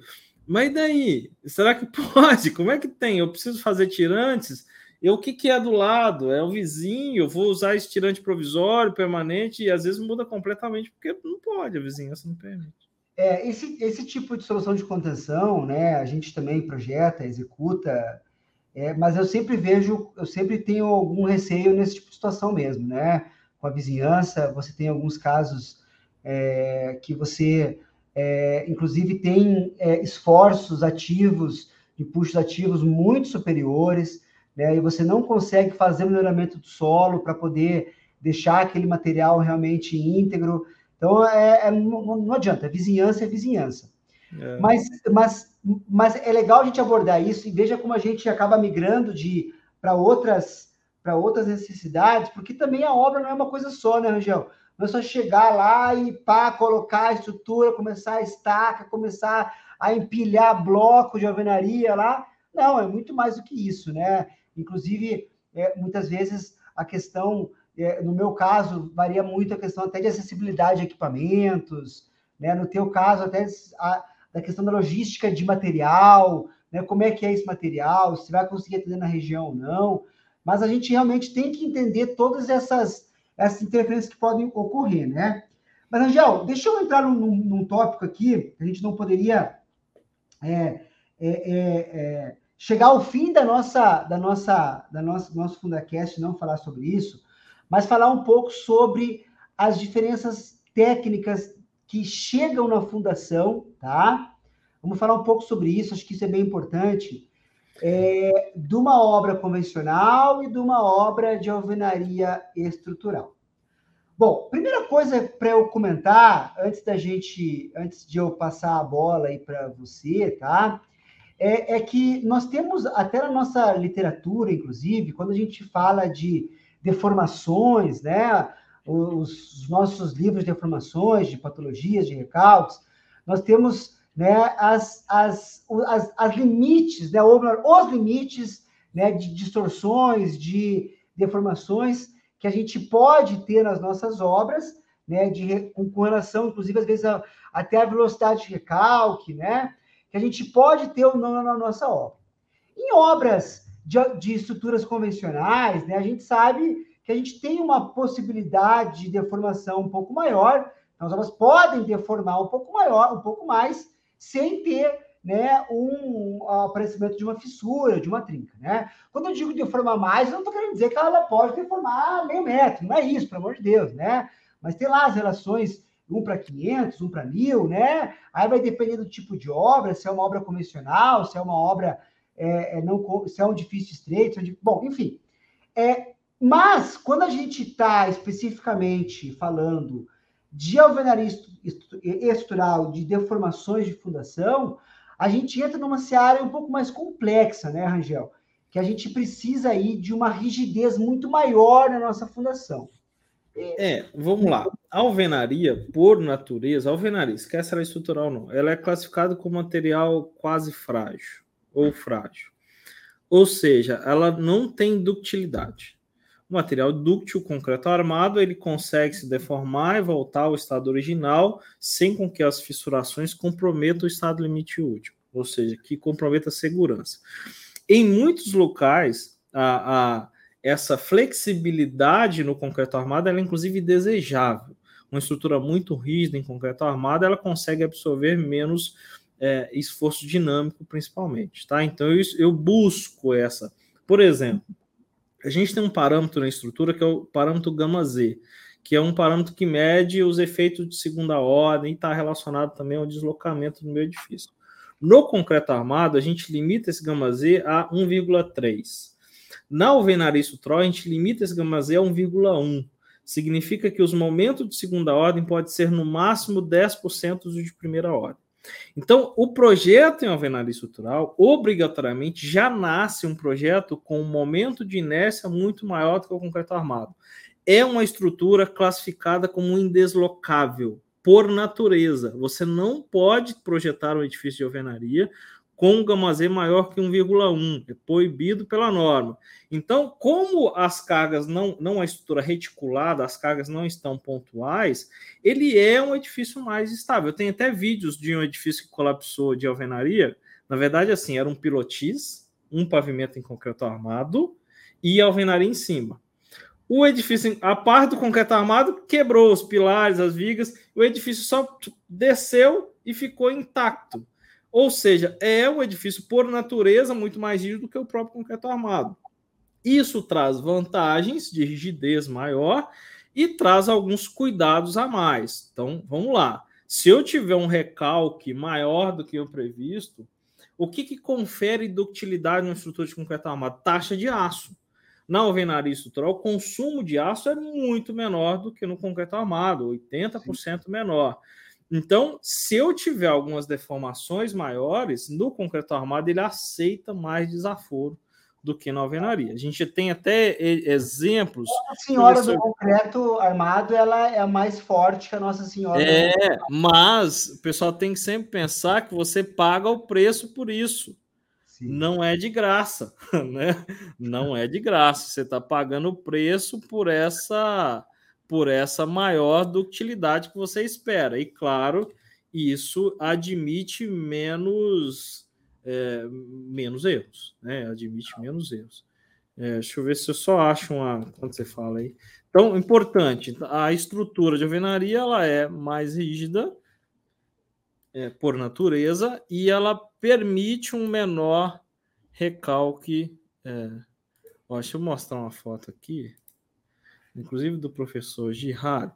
Mas daí? Será que [laughs] pode? Como é que tem? Eu preciso fazer tirantes? E o que, que é do lado? É o vizinho? Eu vou usar esse tirante provisório, permanente, e às vezes muda completamente, porque não pode, a vizinhança não permite. É, esse, esse tipo de solução de contenção, né, a gente também projeta, executa, é, mas eu sempre vejo, eu sempre tenho algum receio nesse tipo de situação mesmo, né? Com a vizinhança, você tem alguns casos é, que você, é, inclusive, tem é, esforços ativos, impulsos ativos muito superiores, né? E você não consegue fazer o melhoramento do solo para poder deixar aquele material realmente íntegro. Então, é, é não, não, adianta, vizinhança é vizinhança. É. Mas, mas, mas é legal a gente abordar isso e veja como a gente acaba migrando de para outras para outras necessidades, porque também a obra não é uma coisa só, né, Rangel? Não é só chegar lá e pá, colocar a estrutura, começar a estaca, começar a empilhar bloco de alvenaria lá. Não, é muito mais do que isso, né? Inclusive, é, muitas vezes a questão é, no meu caso, varia muito a questão até de acessibilidade de equipamentos, né? No teu caso, até a, da questão da logística de material, né? Como é que é esse material, se vai conseguir atender na região ou não. Mas a gente realmente tem que entender todas essas, essas interferências que podem ocorrer, né? Mas, Angel, deixa eu entrar num, num tópico aqui, que a gente não poderia é, é, é, é, chegar ao fim da nossa, da nossa, da nossa, do nosso Fundacast não falar sobre isso, mas falar um pouco sobre as diferenças técnicas que chegam na fundação, tá? Vamos falar um pouco sobre isso, acho que isso é bem importante. É, de uma obra convencional e de uma obra de alvenaria estrutural. Bom, primeira coisa para eu comentar, antes da gente, antes de eu passar a bola aí para você, tá? É, é, que nós temos, até na nossa literatura, inclusive, quando a gente fala de deformações, né? Os nossos livros de deformações, de patologias, de recalques, nós temos né, as, as, as, as limites, né, os limites né, de distorções, de deformações que a gente pode ter nas nossas obras, né, de, com, com relação, inclusive, às vezes, a, até a velocidade de recalque, né, que a gente pode ter ou não na nossa obra. Em obras de, de estruturas convencionais, né, a gente sabe que a gente tem uma possibilidade de deformação um pouco maior, então elas podem deformar um pouco maior, um pouco mais, sem ter né, um aparecimento de uma fissura, de uma trinca. Né? Quando eu digo deformar mais, eu não estou querendo dizer que ela pode deformar meio metro, não é isso, pelo amor de Deus, né? Mas tem lá as relações 1 para 500, 1 para 1000, né? Aí vai depender do tipo de obra, se é uma obra convencional, se é uma obra é, é, não, se é um difícil estreito, é bom, enfim. É, mas, quando a gente está especificamente falando de alvenaria estrutural, de deformações de fundação, a gente entra numa seara um pouco mais complexa, né, Rangel? Que a gente precisa aí de uma rigidez muito maior na nossa fundação. É, vamos lá. A alvenaria, por natureza, alvenaria, esquece ela estrutural não, ela é classificada como material quase frágil ou frágil. Ou seja, ela não tem ductilidade. O material dúctil, concreto armado, ele consegue se deformar e voltar ao estado original sem com que as fissurações comprometam o estado limite útil, ou seja, que comprometa a segurança. Em muitos locais, a, a essa flexibilidade no concreto armado é inclusive desejável. Uma estrutura muito rígida em concreto armado, ela consegue absorver menos é, esforço dinâmico, principalmente, tá? Então eu, eu busco essa. Por exemplo, a gente tem um parâmetro na estrutura que é o parâmetro gama Z, que é um parâmetro que mede os efeitos de segunda ordem e está relacionado também ao deslocamento do meu edifício. No concreto armado, a gente limita esse gama Z a 1,3. Na alvenaria estrutural, a gente limita esse gama Z a 1,1. Significa que os momentos de segunda ordem podem ser no máximo 10% dos de primeira ordem. Então, o projeto em alvenaria estrutural, obrigatoriamente, já nasce um projeto com um momento de inércia muito maior do que o concreto armado. É uma estrutura classificada como indeslocável, por natureza. Você não pode projetar um edifício de alvenaria com um gama Z maior que 1,1, é proibido pela norma. Então, como as cargas não, não a estrutura reticulada, as cargas não estão pontuais, ele é um edifício mais estável. Tenho até vídeos de um edifício que colapsou de alvenaria. Na verdade, assim, era um pilotis, um pavimento em concreto armado e alvenaria em cima. O edifício, a parte do concreto armado, quebrou os pilares, as vigas, o edifício só desceu e ficou intacto. Ou seja, é um edifício por natureza muito mais rígido do que o próprio concreto armado. Isso traz vantagens de rigidez maior e traz alguns cuidados a mais. Então, vamos lá. Se eu tiver um recalque maior do que o previsto, o que, que confere ductilidade na estrutura de concreto armado? Taxa de aço. Na alvenaria estrutural, o consumo de aço é muito menor do que no concreto armado, 80% Sim. menor. Então, se eu tiver algumas deformações maiores, no concreto armado ele aceita mais desaforo do que na alvenaria. A gente tem até exemplos. A Senhora do concreto armado ela é mais forte que a Nossa Senhora. É, mas o pessoal tem que sempre pensar que você paga o preço por isso. Sim. Não é de graça, [laughs] né? Não é de graça. Você está pagando o preço por essa por essa maior ductilidade que você espera. E claro, isso admite menos, é, menos erros, né? Admite menos erros. É, deixa eu ver se eu só acho uma. Quando você fala aí. Então, importante, a estrutura de alvenaria ela é mais rígida é, por natureza e ela permite um menor recalque. É... Ó, deixa eu mostrar uma foto aqui inclusive do professor Girard,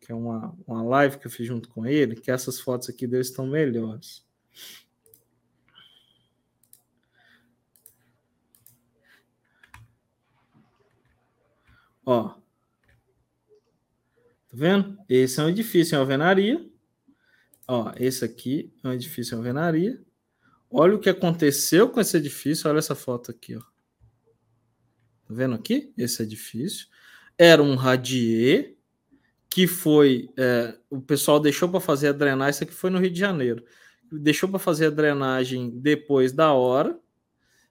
que é uma, uma live que eu fiz junto com ele, que essas fotos aqui dele estão melhores. Ó. Tá vendo? Esse é um edifício em alvenaria. Ó, esse aqui é um edifício em alvenaria. Olha o que aconteceu com esse edifício. Olha essa foto aqui, ó. Tá vendo aqui? Esse edifício era um radier que foi. É, o pessoal deixou para fazer a drenagem, isso aqui foi no Rio de Janeiro. Deixou para fazer a drenagem depois da hora.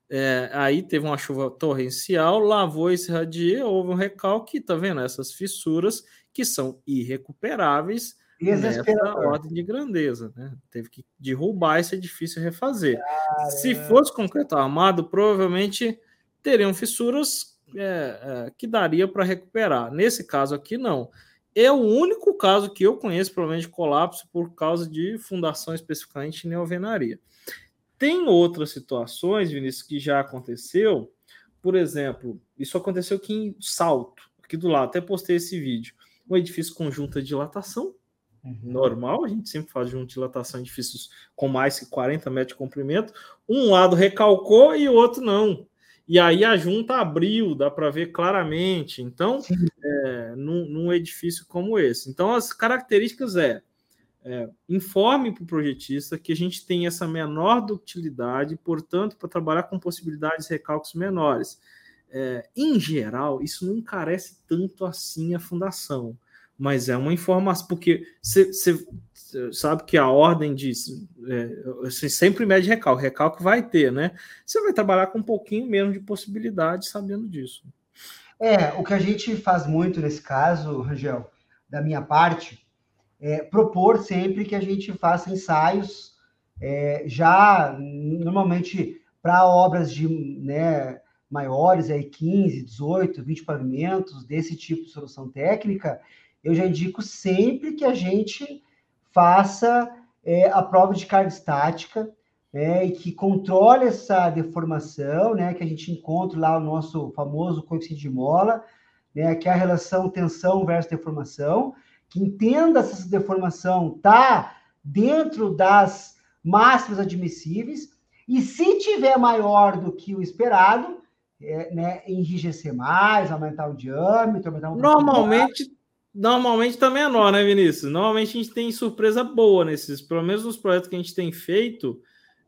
É, aí teve uma chuva torrencial, lavou esse radier, houve um recalque, tá vendo? Essas fissuras que são irrecuperáveis nessa ordem de grandeza, né? Teve que derrubar esse edifício e refazer. Se fosse concreto armado, provavelmente teriam fissuras é, é, que daria para recuperar. Nesse caso aqui, não. É o único caso que eu conheço, provavelmente, de colapso por causa de fundação especificamente em alvenaria. Tem outras situações, Vinícius, que já aconteceu. Por exemplo, isso aconteceu aqui em Salto, aqui do lado. Até postei esse vídeo. Um edifício conjunto de dilatação, Uhum. normal, a gente sempre faz junto dilatação em edifícios com mais que 40 metros de comprimento. Um lado recalcou e o outro não e aí a junta abriu, dá para ver claramente. Então, é, num, num, edifício como esse. Então, as características é, é informe para o projetista que a gente tem essa menor ductilidade, portanto, para trabalhar com possibilidades de recalques menores. É, em geral, isso não encarece tanto assim a fundação, mas é uma informação, porque você sabe que a ordem diz, é, você sempre mede recalque, recalque vai ter, né? Você vai trabalhar com um pouquinho menos de possibilidade sabendo disso. É, o que a gente faz muito nesse caso, Rangel, da minha parte, é propor sempre que a gente faça ensaios é, já normalmente para obras de né, maiores, aí 15, 18, 20 pavimentos, desse tipo de solução técnica, eu já indico sempre que a gente faça é, a prova de carga estática, né, e que controle essa deformação, né, que a gente encontra lá o nosso famoso coeficiente de mola, né, que é a relação tensão versus deformação, que entenda se essa deformação está dentro das máximas admissíveis, e se tiver maior do que o esperado, é, né, enrijecer mais, aumentar o diâmetro, aumentar um Normalmente normalmente tá menor, né, Vinícius? Normalmente a gente tem surpresa boa nesses, pelo menos nos projetos que a gente tem feito,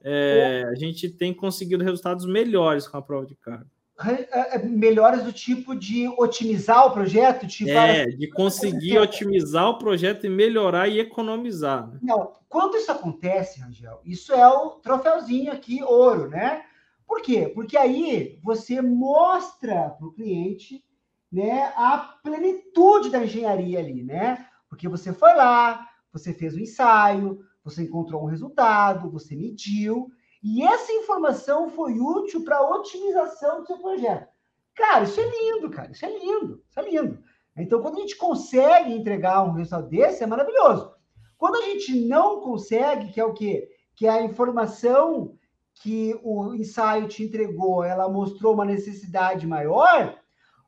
é, a gente tem conseguido resultados melhores com a prova de carga. é, é, melhores do tipo de otimizar o projeto? Tipo, é, de conseguir otimizar o projeto e melhorar e economizar. Né? Não, quando isso acontece, Rangel, isso é o troféuzinho aqui, ouro, né? Por quê? Porque aí você mostra para o cliente né, a plenitude da engenharia ali, né? Porque você foi lá, você fez o ensaio, você encontrou um resultado, você mediu, e essa informação foi útil para a otimização do seu projeto. Cara, isso é lindo, cara. Isso é lindo. Isso é lindo. Então, quando a gente consegue entregar um resultado desse, é maravilhoso. Quando a gente não consegue, que é o quê? Que é a informação que o ensaio te entregou, ela mostrou uma necessidade maior,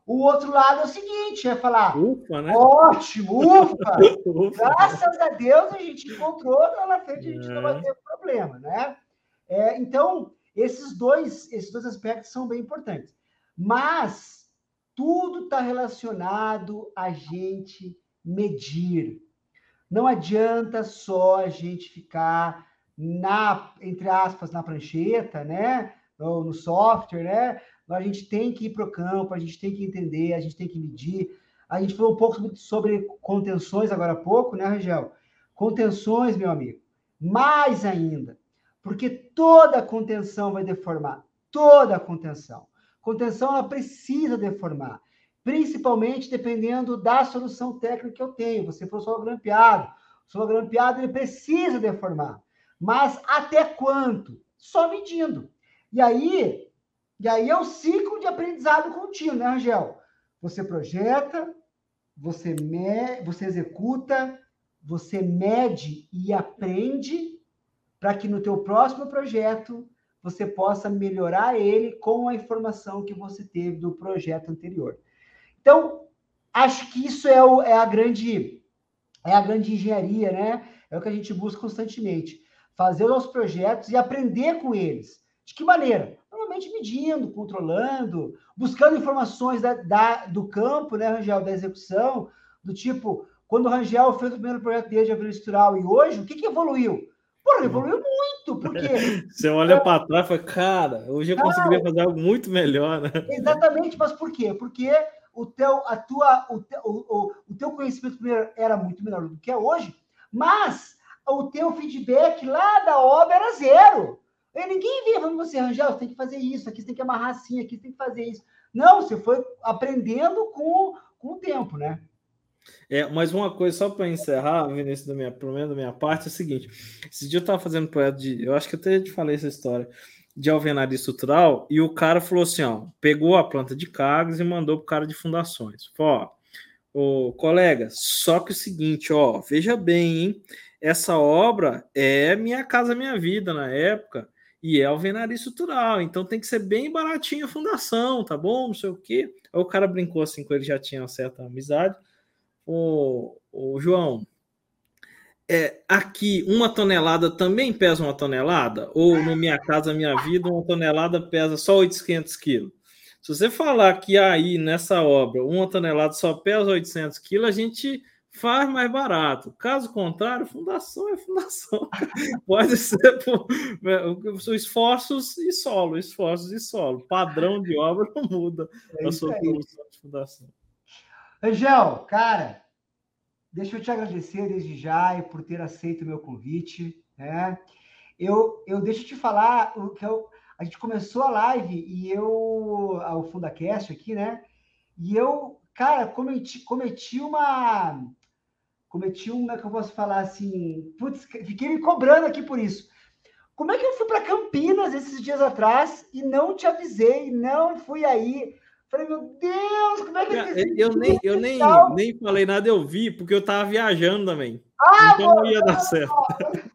o outro lado é o seguinte, é falar, ufa, né? ótimo, ufa, [laughs] ufa, graças a Deus a gente encontrou, lá na frente a gente é. não vai ter problema, né? É, então, esses dois, esses dois aspectos são bem importantes. Mas tudo está relacionado a gente medir. Não adianta só a gente ficar na, entre aspas, na prancheta, né? Ou no software, né? A gente tem que ir para o campo, a gente tem que entender, a gente tem que medir. A gente falou um pouco sobre contenções agora há pouco, né, Rangel? Contenções, meu amigo. Mais ainda, porque toda contenção vai deformar, toda contenção. Contenção ela precisa deformar, principalmente dependendo da solução técnica que eu tenho. Você for solo grampeado, o solo grampeado ele precisa deformar. Mas até quanto? Só medindo. E aí, e aí é o ciclo de aprendizado contínuo, né, Angel? Você projeta, você, me, você executa, você mede e aprende para que no teu próximo projeto você possa melhorar ele com a informação que você teve do projeto anterior. Então, acho que isso é, o, é a grande é a grande engenharia, né? É o que a gente busca constantemente. Fazer os projetos e aprender com eles. De que maneira? Medindo, controlando, buscando informações da, da, do campo, né, Rangel, da execução, do tipo, quando o Rangel fez o primeiro projeto dele de avião estrutural e hoje, o que, que evoluiu? Pô, evoluiu muito, porque. [laughs] Você olha para trás e fala, cara, hoje eu conseguiria fazer algo muito melhor, né? Exatamente, mas por quê? Porque o teu, a tua, o, teu, o, o teu conhecimento primeiro era muito menor do que é hoje, mas o teu feedback lá da obra era zero. E ninguém via falando você, Rangel, você tem que fazer isso, aqui você tem que amarrar assim, aqui você tem que fazer isso. Não, você foi aprendendo com, com o tempo, né? É, mas uma coisa, só para encerrar, Vinícius, da minha, pelo menos da minha parte, é o seguinte: esse dia eu estava fazendo projeto de. Eu acho que até te falei essa história de alvenaria estrutural, e o cara falou assim: ó, pegou a planta de cargas e mandou para o cara de fundações. Falou, ó, colega, só que o seguinte, ó, veja bem, hein? Essa obra é Minha Casa Minha Vida na época e é alvenaria estrutural, então tem que ser bem baratinho a fundação, tá bom? Não sei o quê. Aí o cara brincou assim com ele, já tinha uma certa amizade o, o João, é, aqui uma tonelada também pesa uma tonelada? Ou no Minha Casa Minha Vida, uma tonelada pesa só 800 quilos? Se você falar que aí nessa obra uma tonelada só pesa 800 quilos, a gente faz mais barato. Caso contrário, fundação é fundação. [laughs] Pode ser por, é, esforços e solo, esforços e solo. Padrão de obra não muda é a sua produção de fundação. Angel, cara, deixa eu te agradecer desde já por ter aceito o meu convite. Né? Eu, eu deixo te falar o que eu, a gente começou a live e eu, o FundaCast aqui, né? E eu, cara, cometi, cometi uma. Cometi uma, como é que eu posso falar assim? Putz, fiquei me cobrando aqui por isso. Como é que eu fui para Campinas esses dias atrás e não te avisei, não fui aí? Falei, meu Deus, como é que ele Eu nem, eu nem, nem falei nada, eu vi, porque eu tava viajando também. Ah, então não ia dar certo.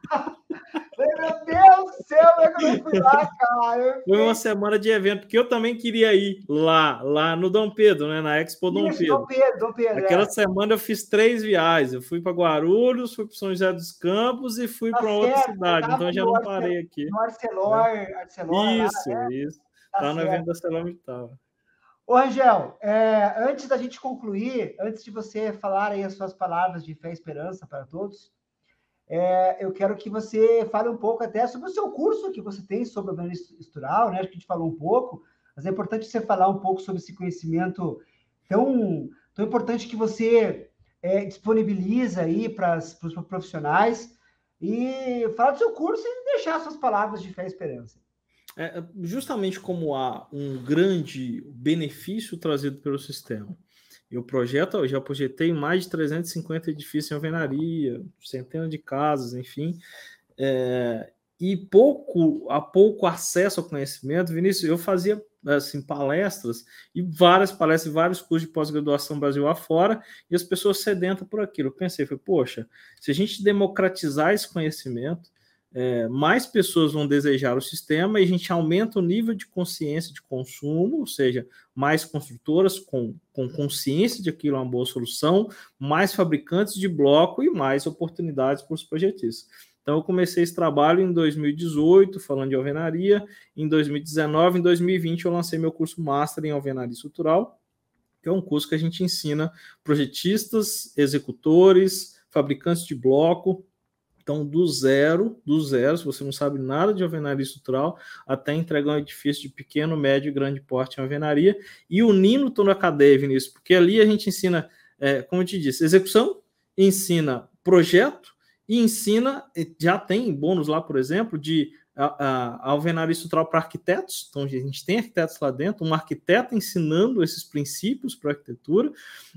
Falei, meu Deus do céu, como é que eu fui lá, cara? Foi uma semana de evento, porque eu também queria ir lá, lá no Dom Pedro, né? Na Expo Dom Isso, Pedro. Dom Pedro, Dom Pedro. Aquela é. semana eu fiz três viagens. Eu fui para Guarulhos, fui para São José dos Campos e fui tá para outra cidade. Então eu já não parei aqui. No Arcelor, Arcelor. Isso, lá, né? isso. Tá, tá no evento da Arcelor Ô, Angel, é, antes da gente concluir, antes de você falar aí as suas palavras de fé e esperança para todos, é, eu quero que você fale um pouco até sobre o seu curso que você tem sobre o estrutural, né? Acho que a gente falou um pouco, mas é importante você falar um pouco sobre esse conhecimento tão, tão importante que você é, disponibiliza aí para os profissionais e falar do seu curso e deixar suas palavras de fé e esperança. É, justamente como há um grande benefício trazido pelo sistema. Eu projeto, eu já projetei mais de 350 edifícios em alvenaria, centenas de casas, enfim. É, e pouco a pouco acesso ao conhecimento, Vinícius, eu fazia assim palestras e várias palestras, vários cursos de pós-graduação Brasil afora, e as pessoas sedentas por aquilo. Eu pensei, foi, poxa, se a gente democratizar esse conhecimento, é, mais pessoas vão desejar o sistema e a gente aumenta o nível de consciência de consumo, ou seja, mais construtoras com, com consciência de aquilo é uma boa solução, mais fabricantes de bloco e mais oportunidades para os projetistas. Então, eu comecei esse trabalho em 2018, falando de alvenaria. Em 2019, em 2020, eu lancei meu curso Master em Alvenaria Estrutural, que é um curso que a gente ensina projetistas, executores, fabricantes de bloco. Então, do zero, do zero, se você não sabe nada de alvenaria estrutural, até entregar um edifício de pequeno, médio e grande porte em alvenaria, e unindo tudo na cadeia, Vinícius, porque ali a gente ensina, é, como eu te disse, execução, ensina projeto, e ensina, já tem bônus lá, por exemplo, de a, alvenaria estrutural para arquitetos. Então, a gente tem arquitetos lá dentro, um arquiteto ensinando esses princípios para arquitetura,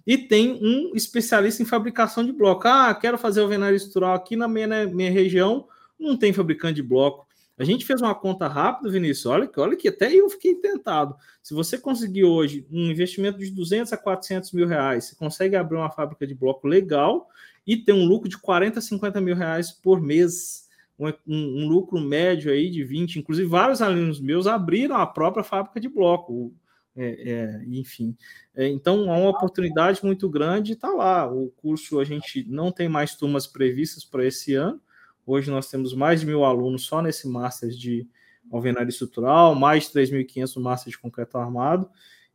e tem um especialista em fabricação de bloco. Ah, quero fazer alvenaria estrutural aqui na minha, na minha região, não tem fabricante de bloco. A gente fez uma conta rápida, Vinícius. Olha que, olha que até eu fiquei tentado. Se você conseguir hoje um investimento de 200 a 400 mil reais, você consegue abrir uma fábrica de bloco legal e ter um lucro de 40, 50 mil reais por mês, um, um, lucro médio aí de 20. Inclusive, vários alunos meus abriram a própria fábrica de bloco. É, é, enfim, é, então há uma oportunidade muito grande, está lá. O curso a gente não tem mais turmas previstas para esse ano. Hoje nós temos mais de mil alunos só nesse Master de Alvenaria Estrutural, mais de 3.500 no Master de Concreto Armado,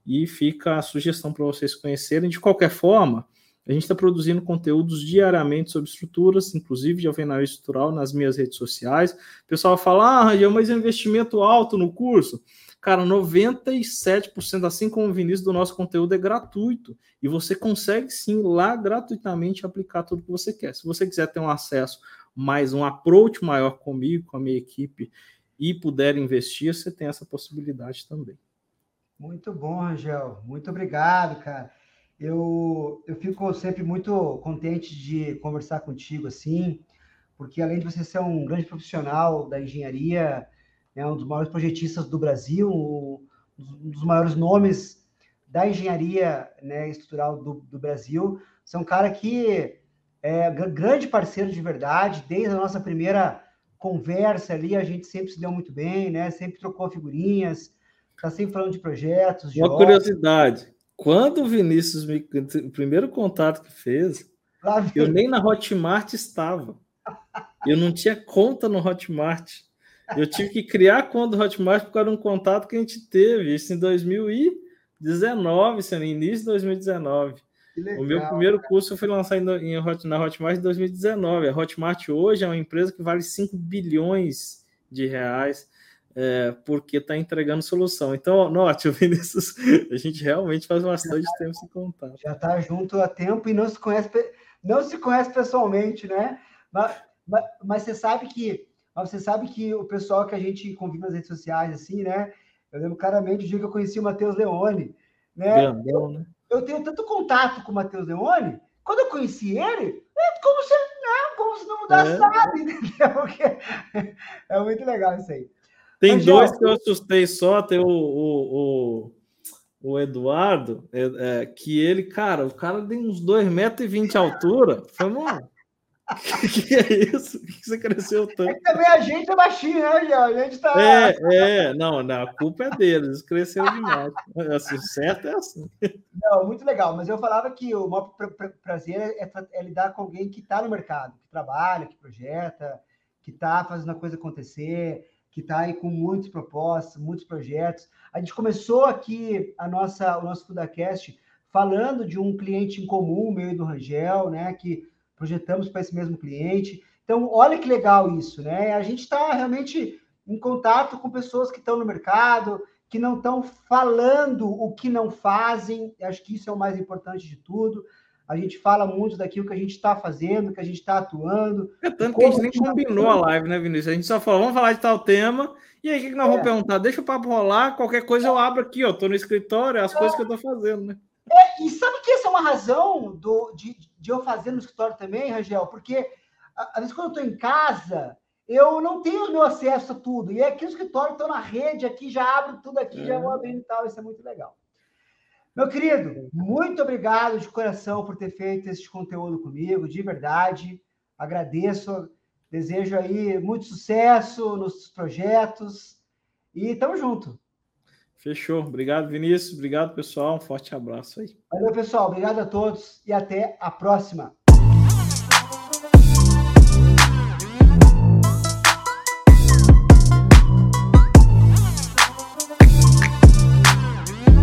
e fica a sugestão para vocês conhecerem. De qualquer forma, a gente está produzindo conteúdos diariamente sobre estruturas, inclusive de alvenaria estrutural, nas minhas redes sociais. O pessoal fala, ah, Rangel, mas é um investimento alto no curso. Cara, 97%, assim como o Vinícius, do nosso conteúdo é gratuito. E você consegue sim lá gratuitamente aplicar tudo que você quer. Se você quiser ter um acesso mais, um approach maior comigo, com a minha equipe, e puder investir, você tem essa possibilidade também. Muito bom, Rangel. Muito obrigado, cara eu, eu fico sempre muito contente de conversar contigo assim, porque além de você ser um grande profissional da engenharia, né, um dos maiores projetistas do Brasil, um dos maiores nomes da engenharia né, estrutural do, do Brasil, você é um cara que é grande parceiro de verdade, desde a nossa primeira conversa ali, a gente sempre se deu muito bem, né? Sempre trocou figurinhas, tá sempre falando de projetos. De Uma curiosidade, quando o Vinícius me. O primeiro contato que fez, eu nem na Hotmart estava. Eu não tinha conta no Hotmart. Eu tive que criar conta no Hotmart por causa de um contato que a gente teve, isso em 2019, no início de 2019. Legal, o meu primeiro cara. curso foi lançado em, em, na Hotmart em 2019. A Hotmart hoje é uma empresa que vale 5 bilhões de reais é, porque está entregando solução. Então, note, [laughs] o Vinícius, a gente realmente faz bastante tá, tempo sem contar. Já está junto há tempo e não se conhece, não se conhece pessoalmente, né? Mas, mas, mas, você sabe que você sabe que o pessoal que a gente convive nas redes sociais, assim, né? Eu lembro claramente o dia que eu conheci o Matheus Leone, né? Grandão, né? Eu, eu tenho tanto contato com o Matheus Leone, quando eu conheci ele, é como se, não, como se não mudasse é. nada, [laughs] entendeu? É muito legal isso aí. Tem Angel, dois que eu assustei só, tem o, o, o, o Eduardo, é, é, que ele, cara, o cara tem uns 2,20 metros de altura. Foi, mano, o [laughs] que, que, é isso? O que, você cresceu tanto? É também a gente é baixinho, né, Angel? A gente tá. É, é, não, não, a culpa é deles, cresceu demais. Assim, certo é assim. Não, muito legal, mas eu falava que o maior prazer é, é lidar com alguém que está no mercado, que trabalha, que projeta, que está fazendo a coisa acontecer que está aí com muitas propostas, muitos projetos. A gente começou aqui a nossa, o nosso FudaCast falando de um cliente em comum, meio do Rangel, né? Que projetamos para esse mesmo cliente. Então, olha que legal isso, né? A gente está realmente em contato com pessoas que estão no mercado, que não estão falando o que não fazem. Acho que isso é o mais importante de tudo. A gente fala muito daquilo que a gente está fazendo, que a gente está atuando. É tanto que a gente nem tá combinou a live, né, Vinícius? A gente só falou, vamos falar de tal tema. E aí, o que, que nós é. vamos perguntar? Deixa o papo rolar, qualquer coisa eu abro aqui, ó. Tô no escritório, é as é. coisas que eu estou fazendo, né? É, e sabe que essa é uma razão do, de, de eu fazer no escritório também, Rangel? Porque, às vezes, quando eu estou em casa, eu não tenho o meu acesso a tudo. E aqui no escritório, estou na rede, aqui já abro tudo aqui, é. já vou abrindo e tal. Isso é muito legal. Meu querido, muito obrigado de coração por ter feito esse conteúdo comigo, de verdade. Agradeço, desejo aí muito sucesso nos projetos e tamo junto. Fechou. Obrigado, Vinícius. Obrigado, pessoal. Um forte abraço aí. Valeu, pessoal. Obrigado a todos e até a próxima.